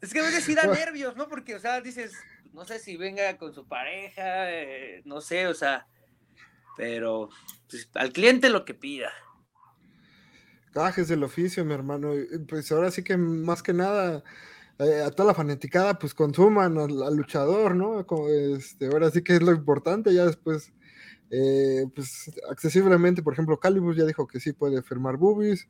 es que a veces sí da nervios, ¿no? Porque, o sea, dices, no sé si venga con su pareja, eh, no sé, o sea, pero pues, al cliente lo que pida. Cajes del oficio, mi hermano. Pues ahora sí que más que nada, eh, a toda la fanaticada, pues consuman al, al luchador, ¿no? Como, este, ahora sí que es lo importante, ya después eh, pues accesiblemente, por ejemplo, Calibus ya dijo que sí puede firmar boobies.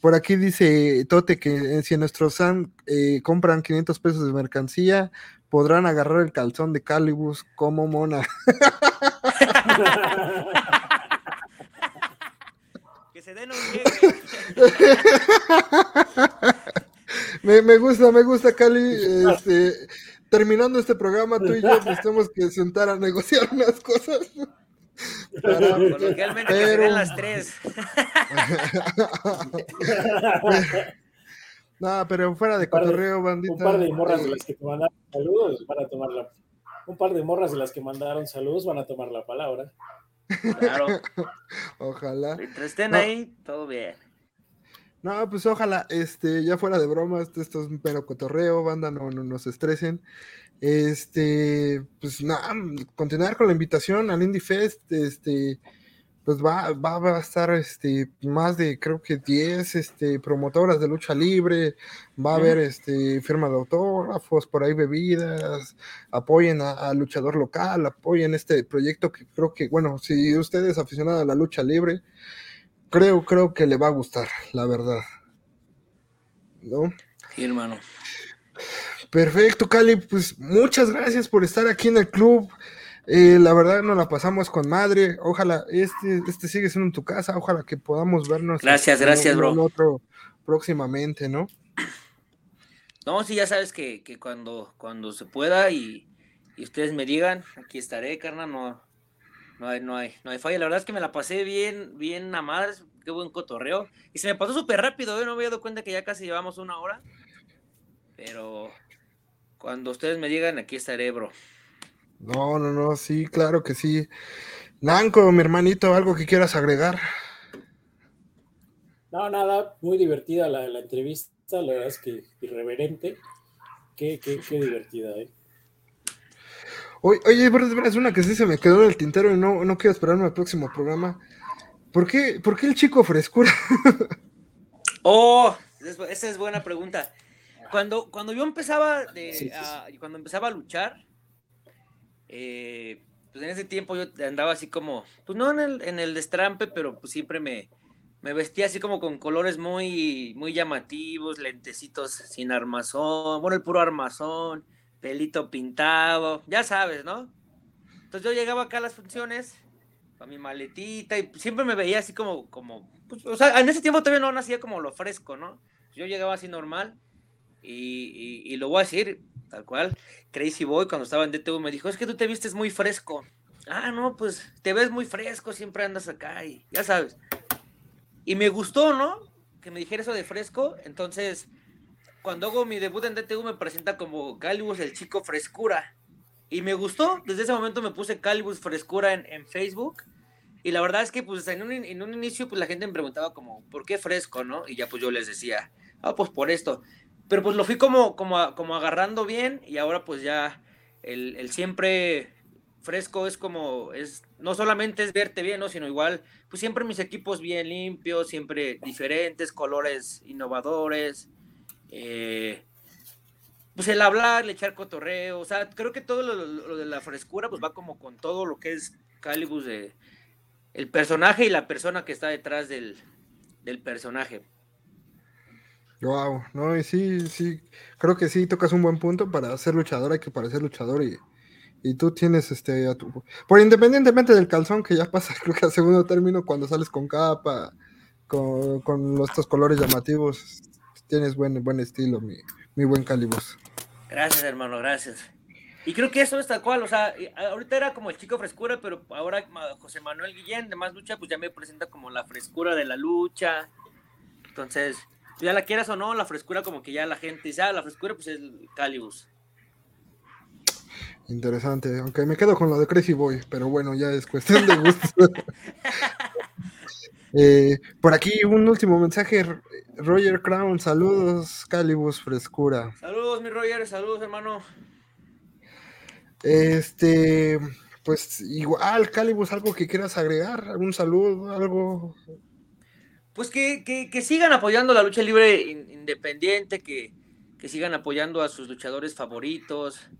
Por aquí dice Tote que eh, si en nuestro SAN eh, compran 500 pesos de mercancía, podrán agarrar el calzón de Calibus como mona. [laughs] que se den un [laughs] me, me gusta, me gusta, Cali. [laughs] Este, terminando este programa, tú y yo nos tenemos que sentar a negociar unas cosas. Coloquialmente pero... que las tres. [laughs] no, pero fuera de cotorreo, bandita. Un par de morras de las que te mandaron saludos van a tomar la. Un par de morras de las que mandaron saludos van a tomar la palabra. Claro. [laughs] Ojalá. Mientras estén ahí, todo bien. No, pues ojalá, este, ya fuera de bromas, esto es un pero cotorreo, banda, no, no nos estresen. Este, pues nada, continuar con la invitación al Indie Fest, este, pues va, va, a estar este, más de creo que 10 este, promotoras de lucha libre, va a haber este, firma de autógrafos, por ahí bebidas, apoyen al luchador local, apoyen este proyecto que creo que, bueno, si usted es aficionado a la lucha libre, creo, creo que le va a gustar, la verdad. ¿No? Sí, hermano. Perfecto, Cali, pues muchas gracias por estar aquí en el club. Eh, la verdad nos la pasamos con madre. Ojalá este, este sigue siendo en tu casa. Ojalá que podamos vernos. Gracias, gracias, bro. otro próximamente, ¿no? No, sí, ya sabes que, cuando, cuando se pueda y, ustedes me digan, aquí estaré, carnal. No, no hay, no hay, no hay falla. La verdad es que me la pasé bien, bien a madre. Qué buen cotorreo. Y se me pasó súper rápido, ¿eh? no me había dado cuenta que ya casi llevamos una hora. Pero cuando ustedes me digan, aquí estaré, bro. No, no, no, sí, claro que sí. Nanco, mi hermanito, ¿algo que quieras agregar? No, nada, muy divertida la, la entrevista, la verdad es que irreverente. Qué, qué, qué divertida, ¿eh? Oye, oye, es una que sí se me quedó en el tintero y no, no quiero esperarme al próximo programa. ¿Por qué, ¿Por qué el chico frescura? [laughs] oh, esa es buena pregunta. Cuando, cuando yo empezaba de, cuando empezaba a luchar, eh, pues en ese tiempo yo andaba así como, pues no en el, en el destrampe, pero pues siempre me, me vestía así como con colores muy, muy llamativos, lentecitos sin armazón, bueno, el puro armazón, pelito pintado, ya sabes, ¿no? Entonces yo llegaba acá a las funciones con mi maletita y siempre me veía así como, como, pues, o sea, en ese tiempo todavía no nacía como lo fresco, ¿no? Yo llegaba así normal y, y, lo voy a decir tal cual. Crazy Boy cuando estaba en DTV me dijo, es que tú te vistes muy fresco. Ah, no, pues te ves muy fresco, siempre andas acá y ya sabes. Y me gustó, ¿no? Que me dijera eso de fresco. Entonces, cuando hago mi debut en DTV me presenta como Calibus el chico frescura. Y me gustó. Desde ese momento me puse Calibus frescura en, Facebook. Y la verdad es que pues en un, en un, inicio pues la gente me preguntaba como, ¿por qué fresco, no? Y ya pues yo les decía, ah, pues por esto. Pero pues lo fui como, como, como agarrando bien y ahora pues ya el, el, siempre fresco es como, es no solamente es verte bien, ¿no? Sino igual, pues siempre mis equipos bien limpios, siempre diferentes, colores innovadores. Eh, pues el hablar, el echar cotorreo, o sea, creo que todo lo, de la frescura pues va como con todo lo que es Calibus de el personaje y la persona que está detrás del, del personaje. Wow, no, y sí, sí, creo que sí tocas un buen punto para ser luchador, hay que parecer luchador y, y tú tienes este a tu, por independientemente del calzón que ya pasa, [laughs] creo que a segundo término cuando sales con capa, con, con estos colores llamativos, tienes buen, buen estilo, mi, mi buen Calibus. Gracias, hermano, gracias. Y creo que eso es tal cual, o sea, ahorita era como el chico frescura, pero ahora José Manuel Guillén de Más Lucha, pues ya me presenta como la frescura de la lucha. Entonces, ya la quieras o no, la frescura como que ya la gente dice, ah, la frescura pues es Calibus. Interesante, aunque me quedo con lo de Crazy Boy, pero bueno, ya es cuestión de gusto. [laughs] Eh, por aquí un último mensaje, Roger Crown, saludos, Calibus Frescura. Saludos, mi Roger, saludos, hermano. Este, pues igual, Calibus, algo que quieras agregar, algún saludo, algo pues que, sigan apoyando la lucha libre independiente, que, sigan apoyando a sus luchadores favoritos,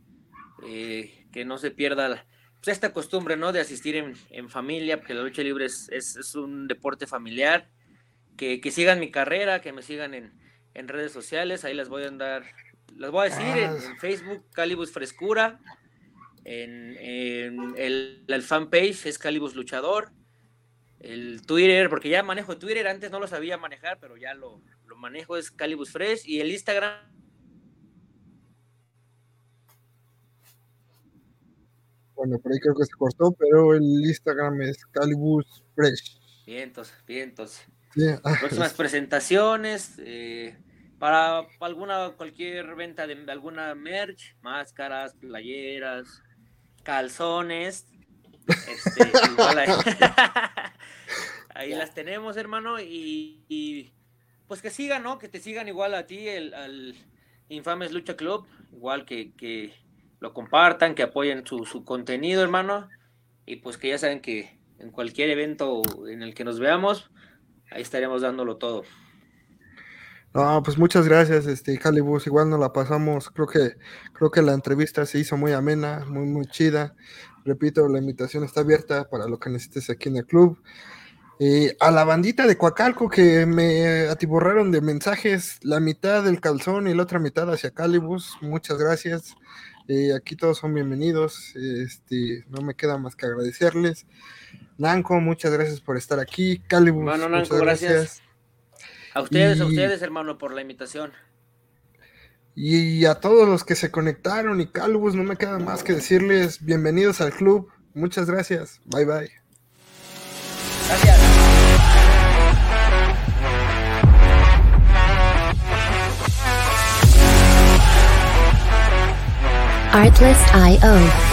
eh, que no se pierda pues, esta costumbre, ¿no? De asistir en, familia, porque la lucha libre es, un deporte familiar, que, sigan mi carrera, que me sigan en, redes sociales, ahí las voy a andar, las voy a decir en, ah. Facebook, Calibus Frescura, en, el, el fanpage es Calibus Luchador, el Twitter, porque ya manejo Twitter, antes no lo sabía manejar, pero ya lo, manejo, es Calibus Fresh, y el Instagram. Bueno, por ahí creo que se cortó, pero el Instagram es Calibus Fresh. Vientos, vientos. Próximas presentaciones, eh, para alguna, cualquier venta de alguna merch, máscaras, playeras, calzones, este, [laughs] ahí, [laughs] las tenemos, hermano, y, pues que sigan, ¿no? Que te sigan igual a ti, el, al Infames Lucha Club, igual que, que lo compartan, que apoyen su, su contenido, hermano, y pues que ya saben que en cualquier evento en el que nos veamos, ahí estaremos dándolo todo. No, pues muchas gracias, este Calibus. Igual nos la pasamos. Creo que, creo que la entrevista se hizo muy amena, muy, muy chida. Repito, la invitación está abierta para lo que necesites aquí en el club. Eh, a la bandita de Coacalco que me atiborraron de mensajes, la mitad del calzón y la otra mitad hacia Calibus, muchas gracias. Eh, aquí todos son bienvenidos. Este, no me queda más que agradecerles. Nanco, muchas gracias por estar aquí. Calibus, muchas gracias. A ustedes, a ustedes, hermano, por la invitación. Y a todos los que se conectaron y Calvus, no me queda más que decirles bienvenidos al club. Muchas gracias. Bye bye. Gracias. Artlist.io